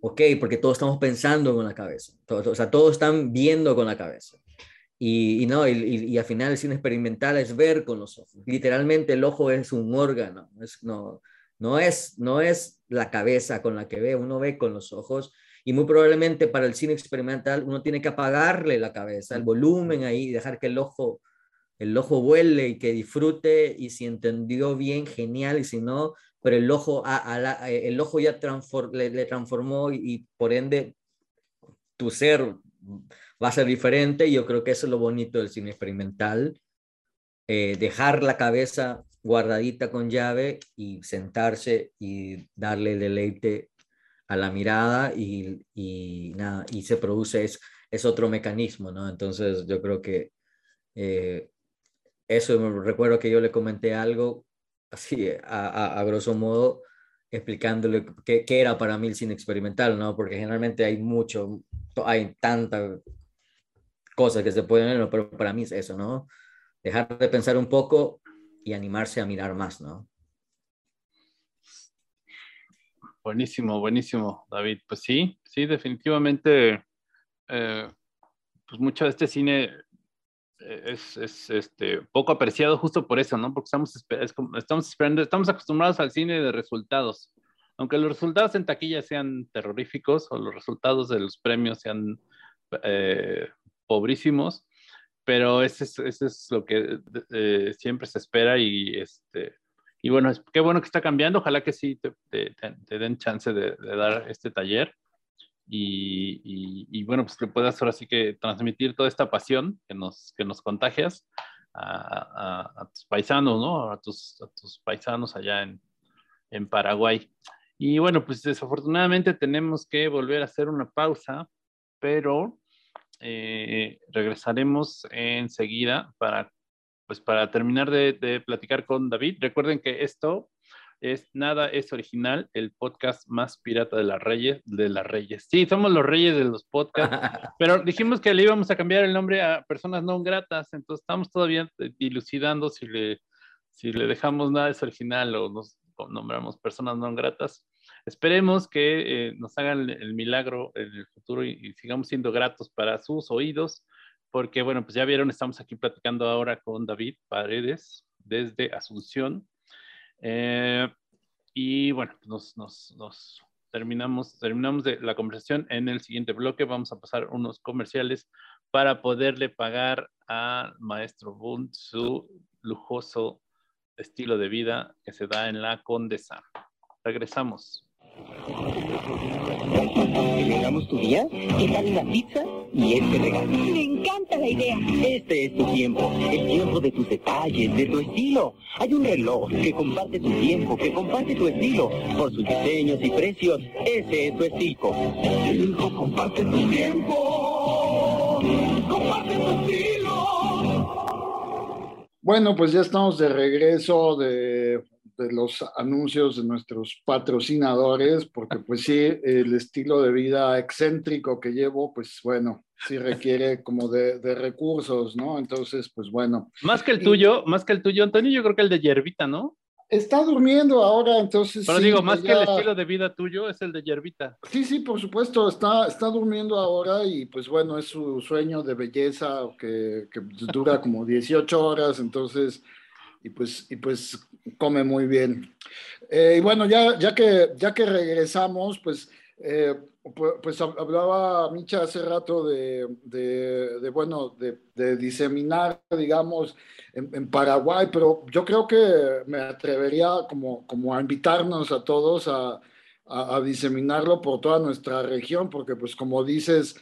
ok, porque todos estamos pensando con la cabeza, o sea, todos están viendo con la cabeza. Y, y no, y, y, al final el cine experimental es ver con los ojos. Literalmente el ojo es un órgano, es, no, no, es, no es la cabeza con la que ve, uno ve con los ojos Y muy probablemente para el cine experimental uno tiene que apagarle la cabeza, el volumen ahí, dejar que el ojo, el ojo vuele y que disfrute y si entendió bien, genial, y si no, pero el ojo, a, el ojo ya le, transformó y, por ende tu ser va a ser diferente. Y yo creo que eso es lo bonito del cine experimental, eh, dejar la cabeza guardadita con llave y sentarse y darle deleite a la mirada y, nada, y se produce, es, es otro mecanismo, ¿no? Entonces yo creo que eh, eso, recuerdo que yo le comenté algo así, a, a, grosso modo, explicándole qué, qué, era para mí el cine experimental, ¿no? Porque generalmente hay mucho, hay tantas cosas que se pueden ver, pero para mí es eso, ¿no? Dejar de pensar un poco y animarse a mirar más, ¿no? Buenísimo, buenísimo, David. Pues sí, sí, definitivamente, eh, pues mucho de este cine eh, es, es, este, poco apreciado justo por eso, ¿no? Porque estamos, estamos esperando, estamos acostumbrados al cine de resultados. Aunque los resultados en taquilla sean terroríficos o los resultados de los premios sean eh, pobrísimos, pero ese es, es lo que eh, siempre se espera y, este, y bueno, qué bueno que está cambiando, ojalá que sí te, den chance de, dar este taller y, y, bueno, pues que puedas ahora sí que transmitir toda esta pasión que nos, que nos contagias a, a, tus paisanos, ¿no? A tus, a tus paisanos allá en, en Paraguay. Y bueno, pues desafortunadamente tenemos que volver a hacer una pausa, pero eh, regresaremos enseguida para, pues para terminar de, platicar con David. Recuerden que esto es Nada es Original, el podcast más pirata de las reyes, de las reyes. Sí, somos los reyes de los podcasts, pero dijimos que le íbamos a cambiar el nombre a personas no gratas, entonces estamos todavía dilucidando si le, si le dejamos Nada es Original o nos nombramos personas no gratas. Esperemos que eh, nos hagan el milagro en el futuro y, sigamos siendo gratos para sus oídos, porque bueno, pues ya vieron, estamos aquí platicando ahora con David Paredes desde Asunción. Eh, y bueno, pues nos, nos, terminamos, terminamos de la conversación en el siguiente bloque. Vamos a pasar unos comerciales para poderle pagar al maestro Bund su lujoso estilo de vida que se da en la Condesa. Regresamos. ¿Celebramos tu día? ¿Qué tal una pizza y este regalo? Me encanta la idea. Este es tu tiempo, el tiempo de tus detalles, de tu estilo. Hay un reloj que comparte tu tiempo, que comparte tu estilo. Por sus diseños y precios, ese es tu estilo. Comparte tu tiempo. Comparte tu estilo. Bueno, pues ya estamos de regreso de de los anuncios de nuestros patrocinadores, porque pues sí, el estilo de vida excéntrico que llevo, pues bueno, sí requiere como de, recursos, ¿no? Entonces, pues bueno. Más que el tuyo, más que el tuyo, Antonio, yo creo que el de Yerbita, ¿no? Está durmiendo ahora, entonces. Pero digo, más que el estilo de vida tuyo, es el de Yerbita. Sí, sí, por supuesto, está, está durmiendo ahora y pues bueno, es su sueño de belleza que, que dura como 18 horas, entonces y pues, y pues come muy bien. Eh, y bueno, ya, ya, que, ya que regresamos, pues, eh, pues hablaba Micha hace rato de, de, bueno, de, de, diseminar, digamos, en, Paraguay, pero yo creo que me atrevería como, como a invitarnos a todos a, a, diseminarlo por toda nuestra región, porque pues como dices,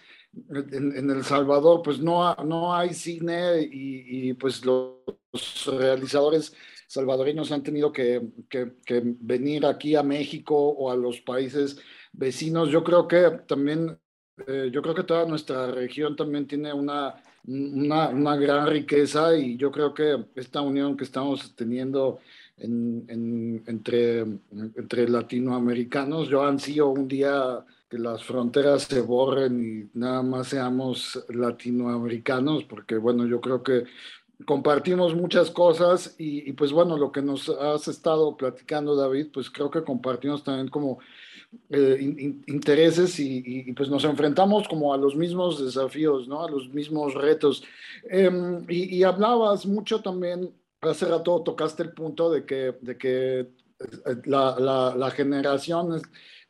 en, El Salvador pues no, no hay cine y, y pues los realizadores salvadoreños han tenido que, que, venir aquí a México o a los países vecinos. Yo creo que también, eh, yo creo que toda nuestra región también tiene una, una, una, gran riqueza y yo creo que esta unión que estamos teniendo en, en, entre, entre latinoamericanos, yo ansío un día que las fronteras se borren y nada más seamos latinoamericanos, porque bueno, yo creo que compartimos muchas cosas y, pues bueno, lo que nos has estado platicando, David, pues creo que compartimos también como eh, intereses y, pues nos enfrentamos como a los mismos desafíos, ¿no? A los mismos retos. Em, y, hablabas mucho también, hace rato tocaste el punto de que, de que la, la, generación,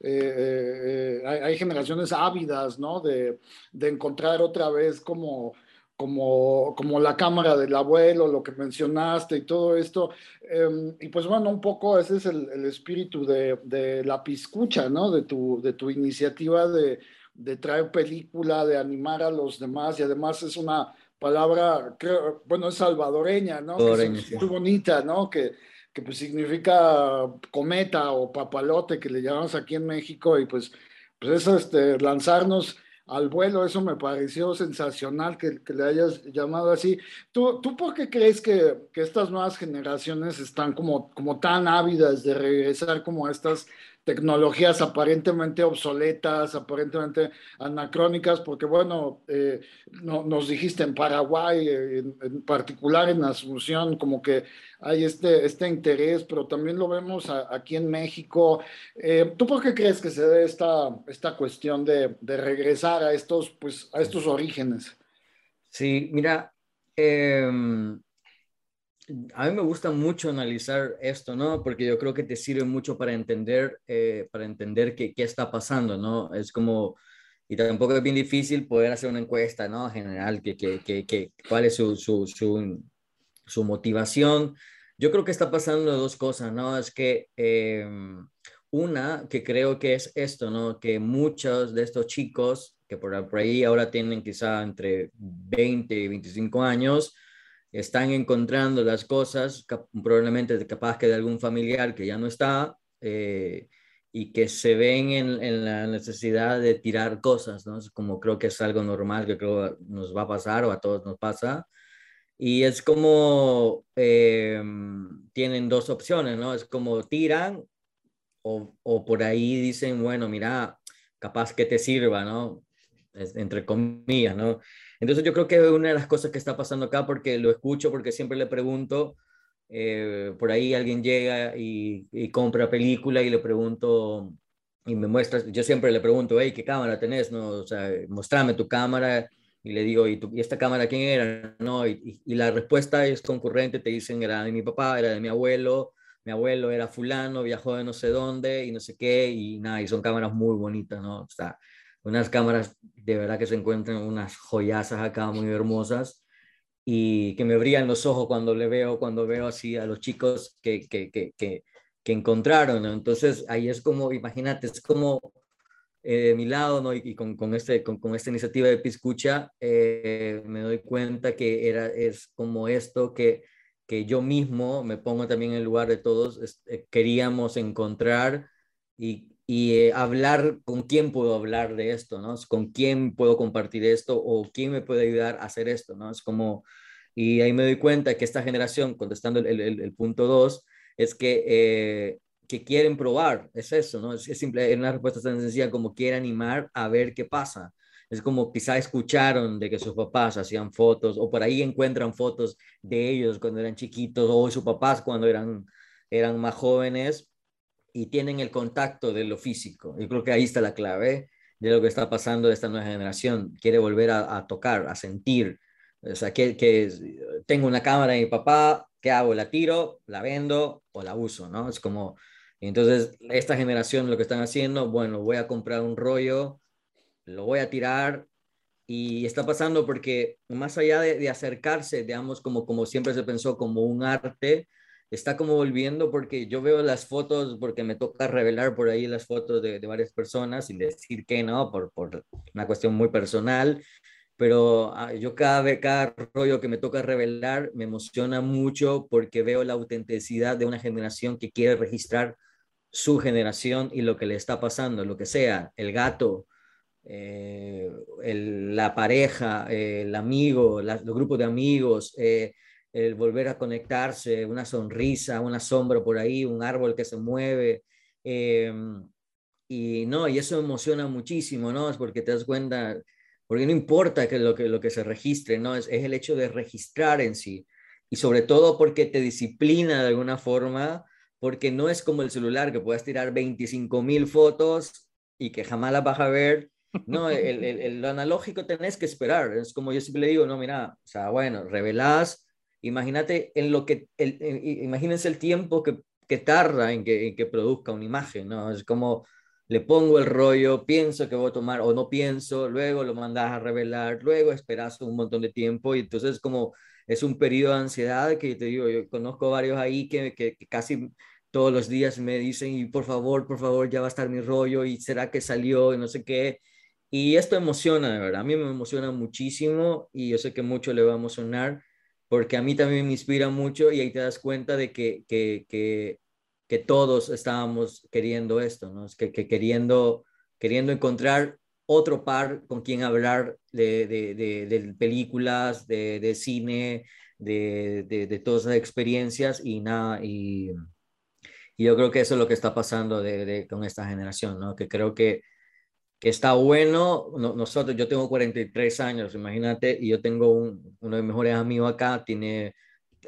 eh, hay, generaciones ávidas, ¿no? De, de, encontrar otra vez como, como, como la cámara del abuelo, lo que mencionaste y todo esto. Em, y pues bueno, un poco ese es el, el espíritu de, de, la piscucha, ¿no? De tu, de tu iniciativa de, de traer película, de animar a los demás y además es una palabra, creo, bueno, es salvadoreña, ¿no? es muy bonita, ¿no? Que, que pues significa cometa o papalote que le llamamos aquí en México y pues, pues eso, este, lanzarnos al vuelo, eso me pareció sensacional que, que le hayas llamado así. ¿Tú, ¿Tú por qué crees que, que, estas nuevas generaciones están como, como tan ávidas de regresar como a estas tecnologías aparentemente obsoletas, aparentemente anacrónicas, porque bueno, eh, no, nos dijiste en Paraguay, en, particular en Asunción, como que hay este, este interés, pero también lo vemos aquí en México. Eh, ¿Tú por qué crees que se dé esta, esta cuestión de, de, regresar a estos, pues, a estos orígenes? Sí, mira, eh, a mí me gusta mucho analizar esto, ¿no? Porque yo creo que te sirve mucho para entender, eh, para entender qué, qué, está pasando, ¿no? Es como, y tampoco es bien difícil poder hacer una encuesta, ¿no? General, que, que, que, cuál es su, su, su, su, motivación. Yo creo que está pasando dos cosas, ¿no? Es que em, una, que creo que es esto, ¿no? Que muchos de estos chicos, que por, por ahí ahora tienen quizá entre 20 y 25 años, están encontrando las cosas, probablemente capaz que de algún familiar que ya no está, eh, y que se ven en, la necesidad de tirar cosas, ¿no? Como creo que es algo normal que creo nos va a pasar o a todos nos pasa. Y es como eh, tienen dos opciones, ¿no? Es como tiran o, o, por ahí dicen, bueno, mira, capaz que te sirva, ¿no? entre comillas, ¿no? Entonces yo creo que una de las cosas que está pasando acá, porque lo escucho, porque siempre le pregunto, eh, por ahí alguien llega y, compra película y le pregunto, y me muestras, yo siempre le pregunto, hey, ¿qué cámara tenés? No? O sea, mostrame tu cámara y le digo, ¿y, esta cámara quién era? No, y, y, la respuesta es concurrente, te dicen, era de mi papá, era de mi abuelo, mi abuelo era fulano, viajó de no sé dónde y no sé qué, y nada, y son cámaras muy bonitas, ¿no? O sea, unas cámaras de verdad que se encuentran unas joyazas acá muy hermosas y que me brillan los ojos cuando le veo, cuando veo así a los chicos que, que, que, que, encontraron. Entonces ahí es como, imagínate, es como eh, de mi lado, ¿no? Y, con, con, este, con, con, esta iniciativa de Piscucha, eh, me doy cuenta que era, es como esto que, que yo mismo me pongo también en lugar de todos, eh, queríamos encontrar y, y eh, hablar con quién puedo hablar de esto, ¿no? Con quién puedo compartir esto o quién me puede ayudar a hacer esto, ¿no? Es como, y ahí me doy cuenta que esta generación, contestando el, punto dos, es que, eh, que quieren probar, es eso, ¿no? Es, simple, es una respuesta tan sencilla como quiere animar a ver qué pasa. Es como quizá escucharon de que sus papás hacían fotos o por ahí encuentran fotos de ellos cuando eran chiquitos o sus papás cuando eran, eran más jóvenes y tienen el contacto de lo físico. Yo creo que ahí está la clave de lo que está pasando de esta nueva generación. Quiere volver a, tocar, a sentir. O sea, que, que, tengo una cámara de mi papá, ¿qué hago? ¿La tiro, la vendo o la uso? ¿no? Es como, entonces, esta generación lo que están haciendo, bueno, voy a comprar un rollo, lo voy a tirar y está pasando porque más allá de, de acercarse, digamos, como, como siempre se pensó, como un arte, está como volviendo porque yo veo las fotos, porque me toca revelar por ahí las fotos de, varias personas y decir que no, por, por una cuestión muy personal, pero ah, yo cada vez, cada rollo que me toca revelar me emociona mucho porque veo la autenticidad de una generación que quiere registrar su generación y lo que le está pasando, lo que sea, el gato, eh, la pareja, el amigo, los grupos de amigos, eh, el volver a conectarse, una sonrisa, un asombro por ahí, un árbol que se mueve. Em, y no, y eso emociona muchísimo, ¿no? Es porque te das cuenta, porque no importa que lo que, lo que se registre, ¿no? Es, es el hecho de registrar en sí. Y sobre todo porque te disciplina de alguna forma, porque no es como el celular que puedes tirar 25 mil fotos y que jamás las vas a ver. No, el, el, lo analógico tenés que esperar. Es como yo siempre le digo, no, mira, o sea, bueno, revelás, Imagínate en lo que, el, imagínense el tiempo que, que tarda en que, en que produzca una imagen, ¿no? Es como le pongo el rollo, pienso que voy a tomar o no pienso, luego lo mandas a revelar, luego esperas un montón de tiempo y entonces como es un periodo de ansiedad que te digo, yo conozco varios ahí que, que, casi todos los días me dicen y por favor, por favor, ya va a estar mi rollo y será que salió y no sé qué. Y esto emociona, de verdad, a mí me emociona muchísimo y yo sé que mucho le va a emocionar porque a mí también me inspira mucho y ahí te das cuenta de que, que, que todos estábamos queriendo esto, ¿no? que, que queriendo, queriendo encontrar otro par con quien hablar de, de, de, películas, de, cine, de, todas las experiencias y nada, y, y, yo creo que eso es lo que está pasando con esta generación, ¿no? que creo que, que está bueno, nosotros, yo tengo 43 años, imagínate, y yo tengo un, uno de mis mejores amigos acá, tiene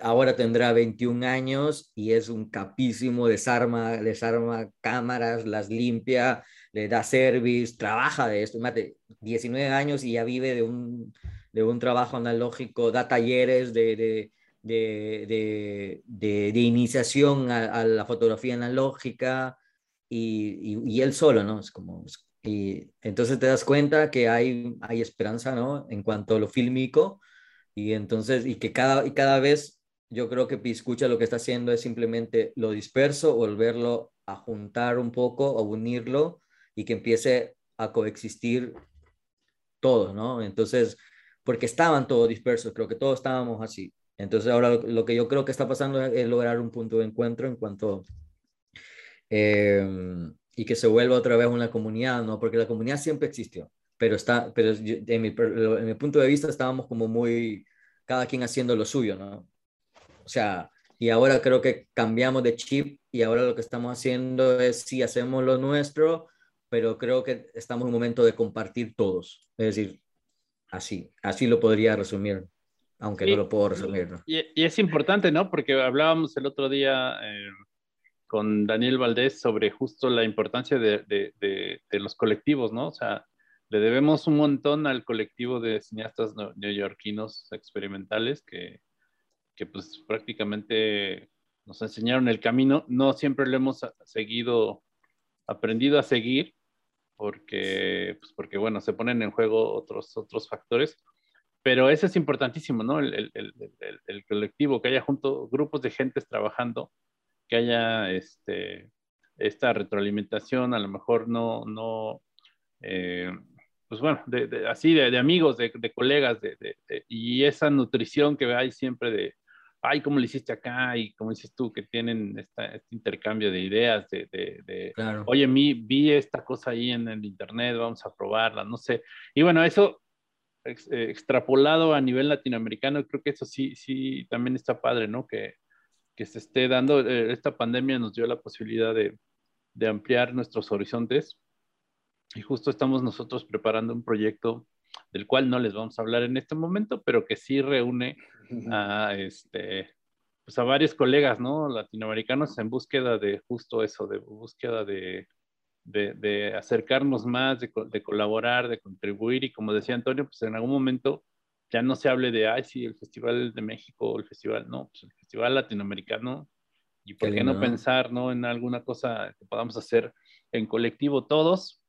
ahora tendrá 21 años y es un capísimo, desarma, desarma cámaras, las limpia, le da service, trabaja de esto. Mate, 19 años y ya vive de un, de un trabajo analógico, da talleres de, de, de, de iniciación a, la fotografía analógica y, y, él solo, ¿no? Es como, y entonces te das cuenta que hay, hay esperanza, ¿no? En cuanto a lo fílmico y entonces, y que cada, y cada vez yo creo que Piscucha lo que está haciendo es simplemente lo disperso, volverlo a juntar un poco, a unirlo y que empiece a coexistir todo, ¿no? Entonces, porque estaban todos dispersos, creo que todos estábamos así. Entonces ahora lo, que yo creo que está pasando es, lograr un punto de encuentro en cuanto... Em, y que se vuelva otra vez una comunidad, ¿no? Porque la comunidad siempre existió, pero, está, pero en mi, en mi punto de vista estábamos como muy, cada quien haciendo lo suyo, ¿no? O sea, y ahora creo que cambiamos de chip y ahora lo que estamos haciendo es sí hacemos lo nuestro, pero creo que estamos en un momento de compartir todos. Es decir, así, así lo podría resumir, aunque no lo puedo resumir. Y, es importante, ¿no? Porque hablábamos el otro día eh, con Daniel Valdés sobre justo la importancia de, los colectivos, ¿no? O sea, le debemos un montón al colectivo de cineastas neoyorquinos experimentales que, que pues prácticamente nos enseñaron el camino. No siempre lo hemos seguido, aprendido a seguir, porque, pues porque bueno, se ponen en juego otros, otros factores. Pero eso es importantísimo, ¿no? El, el, el, el colectivo, que haya junto grupos de gentes trabajando, que haya este, esta retroalimentación, a lo mejor no, no eh, pues bueno, de, así de, de, amigos, de, colegas, y esa nutrición que hay siempre de, ay, ¿cómo lo hiciste acá? Y como dices tú, que tienen este intercambio de ideas, de, de, oye, mi, vi esta cosa ahí en el internet, vamos a probarla, no sé. Y bueno, eso eh, extrapolado a nivel latinoamericano, creo que eso sí, sí, también está padre, ¿no? Que, que se esté dando, eh, esta pandemia nos dio la posibilidad de, de ampliar nuestros horizontes. Y justo estamos nosotros preparando un proyecto del cual no les vamos a hablar en este momento, pero que sí reúne a, este, pues a varios colegas, ¿no? Latinoamericanos en búsqueda de justo eso, de búsqueda de, de, acercarnos más, de, de, colaborar, de contribuir y como decía Antonio, pues en algún momento ya no se hable de, ay, sí, el Festival de México el Festival, no, pues el Festival Latinoamericano y por qué, no pensar, ¿no? En alguna cosa que podamos hacer en colectivo todos,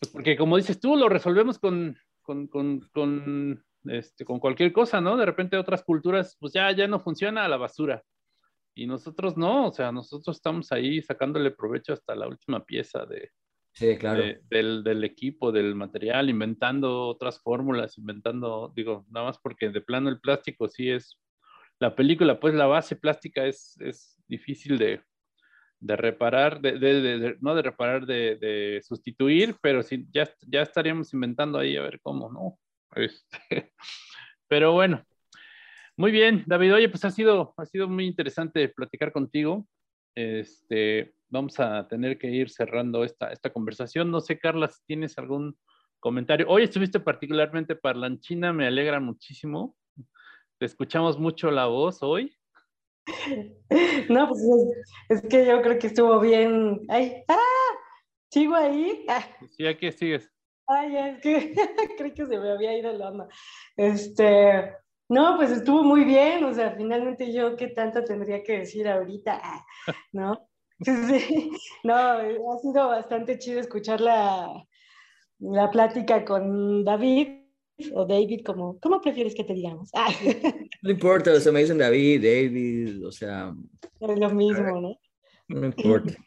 pues porque como dices tú, lo resolvemos con, con, con, con este, con cualquier cosa, ¿no? De repente otras culturas, pues ya, ya no funciona a la basura. Y nosotros no, o sea, nosotros estamos ahí sacándole provecho hasta la última pieza de, claro. del, del, equipo, del material, inventando otras fórmulas, inventando, digo, nada más porque de plano el plástico sí es, la película, pues la base plástica es, es difícil de, de reparar, de, de, no de reparar, de, sustituir, pero sí, ya, ya estaríamos inventando ahí a ver cómo, ¿no? Este, pero bueno, muy bien, David. Oye, pues ha sido, ha sido muy interesante platicar contigo. Este, vamos a tener que ir cerrando esta, esta conversación. No sé, Carla, si tienes algún comentario. Hoy estuviste particularmente parlanchina, me alegra muchísimo. Te escuchamos mucho la voz hoy. No, pues es, que yo creo que estuvo bien. ¡Ay! ¡Ah! ¿Sigo ahí? Ah. Sí, aquí sigues. Ay, es que creo que se me había ido la onda. Este, No, pues estuvo muy bien, o sea, finalmente yo qué tanto tendría que decir ahorita, ¿no? Sí, no, ha sido bastante chido escuchar la, la plática con David, o David, como, ¿cómo prefieres que te digamos? No importa, o sea, me dicen David, David, o sea... Es lo mismo, ¿no? No importa.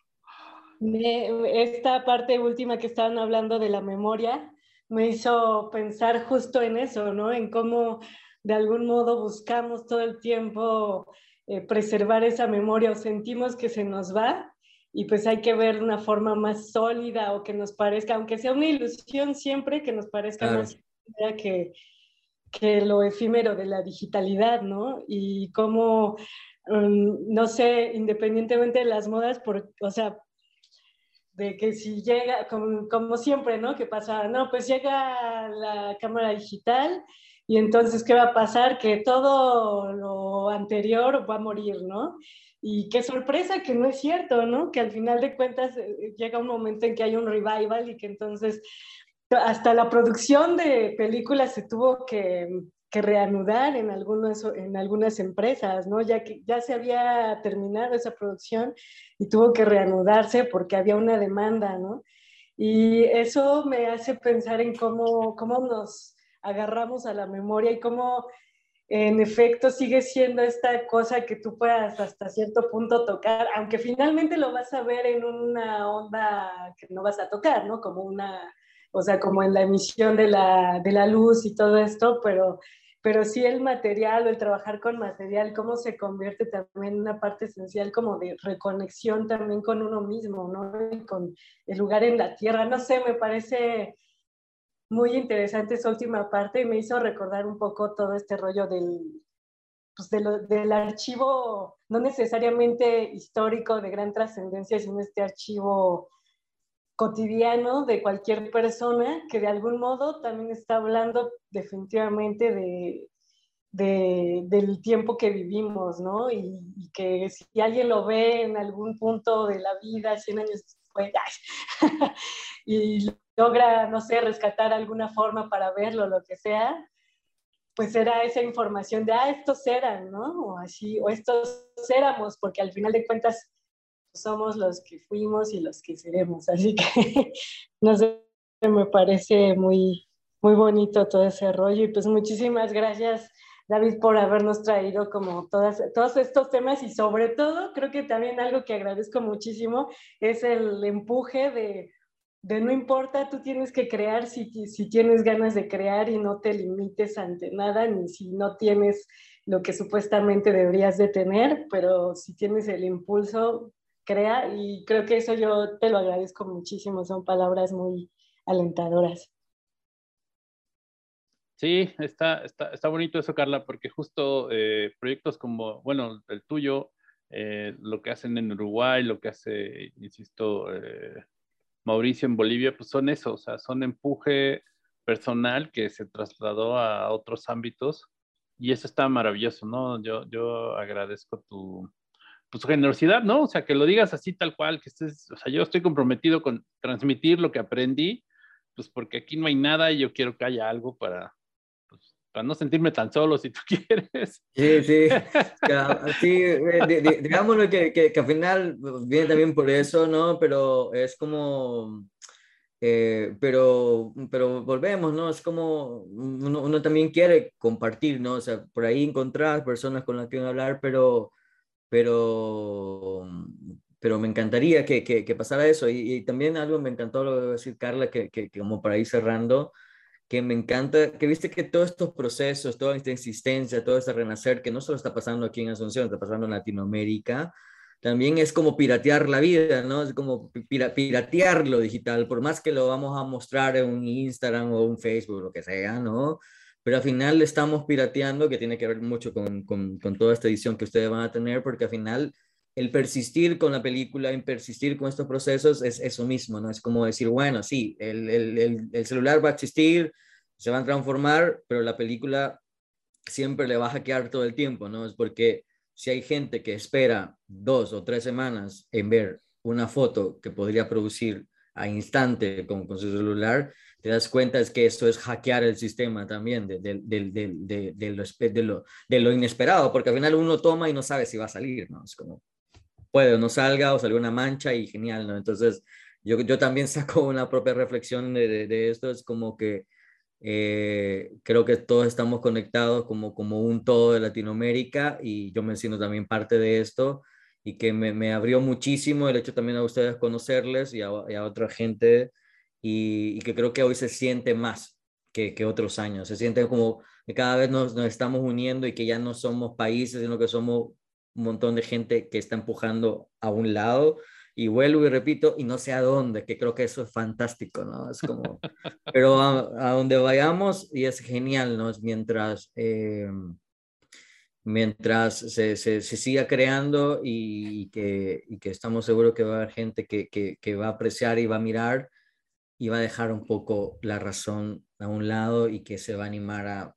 Esta parte última que estaban hablando de la memoria me hizo pensar justo en eso, ¿no? En cómo de algún modo buscamos todo el tiempo eh, preservar esa memoria o sentimos que se nos va y pues hay que ver una forma más sólida o que nos parezca, aunque sea una ilusión siempre, que nos parezca más que, que lo efímero de la digitalidad, ¿no? Y cómo, mm, no sé, independientemente de las modas, por, o sea, de que si llega, como, como, siempre, ¿no? Que pasa, no, pues llega la cámara digital y entonces, ¿qué va a pasar? Que todo lo anterior va a morir, ¿no? Y qué sorpresa que no es cierto, ¿no? Que al final de cuentas eh, llega un momento en que hay un revival y que entonces hasta la producción de películas se tuvo que, que reanudar en, algunos, en algunas empresas, ¿no? Ya que ya se había terminado esa producción y tuvo que reanudarse porque había una demanda, ¿no? Y eso me hace pensar en cómo, cómo nos agarramos a la memoria y cómo en efecto sigue siendo esta cosa que tú puedas hasta cierto punto tocar, aunque finalmente lo vas a ver en una onda que no vas a tocar, ¿no? Como una o sea, como en la emisión de la, de la luz y todo esto, pero, pero sí el material o el trabajar con material, cómo se convierte también en una parte esencial como de reconexión también con uno mismo, ¿no? Y con el lugar en la tierra, no sé, me parece muy interesante esa última parte y me hizo recordar un poco todo este rollo del, pues de del archivo, no necesariamente histórico de gran trascendencia, sino este archivo cotidiano de cualquier persona que de algún modo también está hablando definitivamente de, del tiempo que vivimos, ¿no? Y, que si alguien lo ve en algún punto de la vida, 100 años después, y logra, no sé, rescatar alguna forma para verlo, lo que sea, pues era esa información de, ah, estos eran, ¿no? O así, o estos éramos, porque al final de cuentas somos los que fuimos y los que seremos. Así que, no sé, me parece muy, muy bonito todo ese rollo. Y pues muchísimas gracias, David, por habernos traído como todas, todos estos temas y sobre todo, creo que también algo que agradezco muchísimo es el empuje de, de no importa, tú tienes que crear si, si tienes ganas de crear y no te limites ante nada, ni si no tienes lo que supuestamente deberías de tener, pero si tienes el impulso, crea y creo que eso yo te lo agradezco muchísimo, son palabras muy alentadoras. Sí, está, está, está bonito eso, Carla, porque justo eh, proyectos como, bueno, el tuyo, eh, lo que hacen en Uruguay, lo que hace, insisto, eh, Mauricio en Bolivia, pues son eso, o sea, son empuje personal que se trasladó a otros ámbitos y eso está maravilloso, ¿no? Yo, yo agradezco tu, pues, generosidad, ¿no? O sea, que lo digas así tal cual, que estés, o sea, yo estoy comprometido con transmitir lo que aprendí, pues porque aquí no hay nada y yo quiero que haya algo para, para no sentirme tan solo si tú quieres. Sí, sí, sí digámoslo que, que, que, al final pues, viene también por eso, ¿no? Pero es como... Eh, pero, pero volvemos, ¿no? Es como uno, uno, también quiere compartir, ¿no? O sea, por ahí encontrar personas con las que hablar, pero pero, pero me encantaría que, que, pasara eso. Y, también algo me encantó lo que decir Carla, que, como para ir cerrando, que me encanta, que viste que todos estos procesos, toda esta existencia, todo este renacer, que no solo está pasando aquí en Asunción, está pasando en Latinoamérica, también es como piratear la vida, ¿no? Es como piratear lo digital, por más que lo vamos a mostrar en un Instagram o un Facebook, lo que sea, ¿no? pero al final estamos pirateando, que tiene que ver mucho con, con, con, toda esta edición que ustedes van a tener, porque al final el persistir con la película, en persistir con estos procesos es eso mismo, ¿no? Es como decir, bueno, sí, el, el, el, celular va a existir, se va a transformar, pero la película siempre le va a hackear todo el tiempo, ¿no? Es porque si hay gente que espera dos o tres semanas en ver una foto que podría producir a instante con, con su celular, te das cuenta es que esto es hackear el sistema también de, de, de, de, lo, de lo inesperado, porque al final uno toma y no sabe si va a salir, ¿no? Es como, puede o no salga o salió una mancha y genial, ¿no? Entonces, yo, yo también saco una propia reflexión de, esto, es como que eh, creo que todos estamos conectados como, como un todo de Latinoamérica y yo me siento también parte de esto y que me, abrió muchísimo el hecho también a ustedes conocerles y a, a otra gente y, que creo que hoy se siente más que, que, otros años. Se siente como que cada vez nos, nos, estamos uniendo y que ya no somos países, sino que somos un montón de gente que está empujando a un lado. Y vuelvo y repito, y no sé a dónde, que creo que eso es fantástico, ¿no? Es como, pero a, a donde vayamos y es genial, ¿no? Mientras, eh, mientras se, se, se, siga creando y, y, que, y, que, estamos seguros que va a haber gente que, que, que va a apreciar y va a mirar y va a dejar un poco la razón a un lado y que se va a animar a,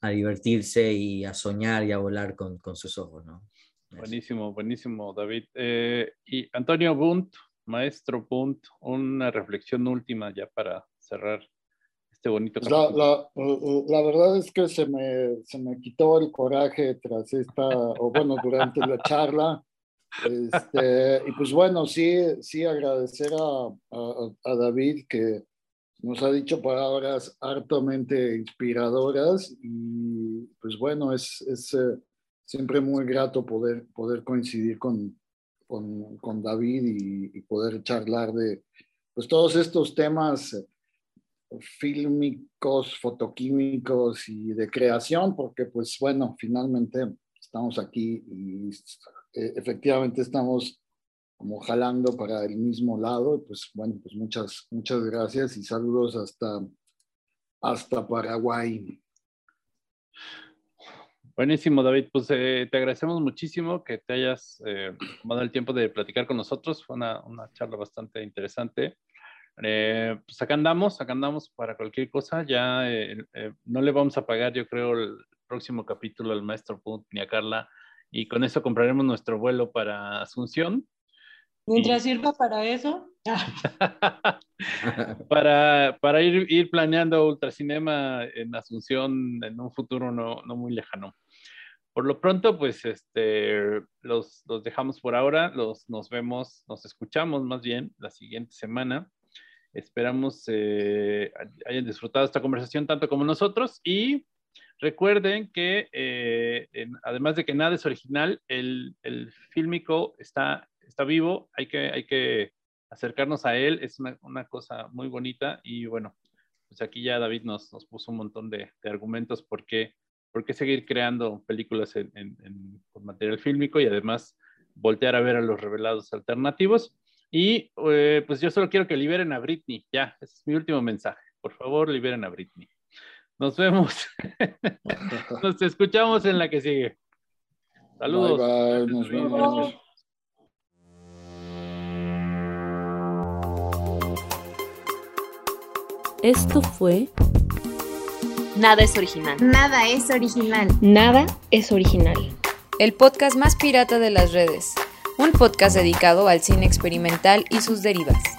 a divertirse y a soñar y a volar con, con sus ojos, ¿no? Buenísimo, buenísimo, David. Eh, y Antonio Bunt, maestro Bunt, una reflexión última ya para cerrar este bonito la, la, la, verdad es que se me, se me quitó el coraje tras esta, o bueno, durante la charla. Este, y pues bueno, sí, sí agradecer a, a, David que nos ha dicho palabras hartamente inspiradoras y pues bueno, es, es eh, siempre muy grato poder, poder coincidir con, con, David y, poder charlar de pues todos estos temas fílmicos, fotoquímicos y de creación, porque pues bueno, finalmente estamos aquí y eh, efectivamente estamos como jalando para el mismo lado. Pues bueno, pues muchas, muchas gracias y saludos hasta, hasta Paraguay. Buenísimo, David. Pues eh, te agradecemos muchísimo que te hayas eh, tomado el tiempo de platicar con nosotros. Fue una, una charla bastante interesante. Eh, pues acá andamos, acá andamos para cualquier cosa. Ya eh, eh, no le vamos a pagar, yo creo, el próximo capítulo al maestro Punt ni a Carla y con eso compraremos nuestro vuelo para Asunción. Mientras y... sirva para eso. para para ir, ir planeando Ultracinema en Asunción en un futuro no, no muy lejano. Por lo pronto, pues este, los, los dejamos por ahora, los, nos vemos, nos escuchamos más bien la siguiente semana. Esperamos eh, hayan disfrutado esta conversación tanto como nosotros y Recuerden que eh, además de que nada es original, el, el fílmico está, está vivo, hay que, hay que acercarnos a él, es una, una, cosa muy bonita y bueno, pues aquí ya David nos, nos puso un montón de, argumentos por qué, por qué, seguir creando películas en, con material fílmico y además voltear a ver a los revelados alternativos. Y eh, pues yo solo quiero que liberen a Britney, ya, es mi último mensaje. Por favor, liberen a Britney. Nos vemos. Nos escuchamos en la que sigue. Saludos. Bye, bye. Nos vemos. Esto fue Nada es original. Nada es original. Nada es original. El podcast más pirata de las redes. Un podcast dedicado al cine experimental y sus derivas.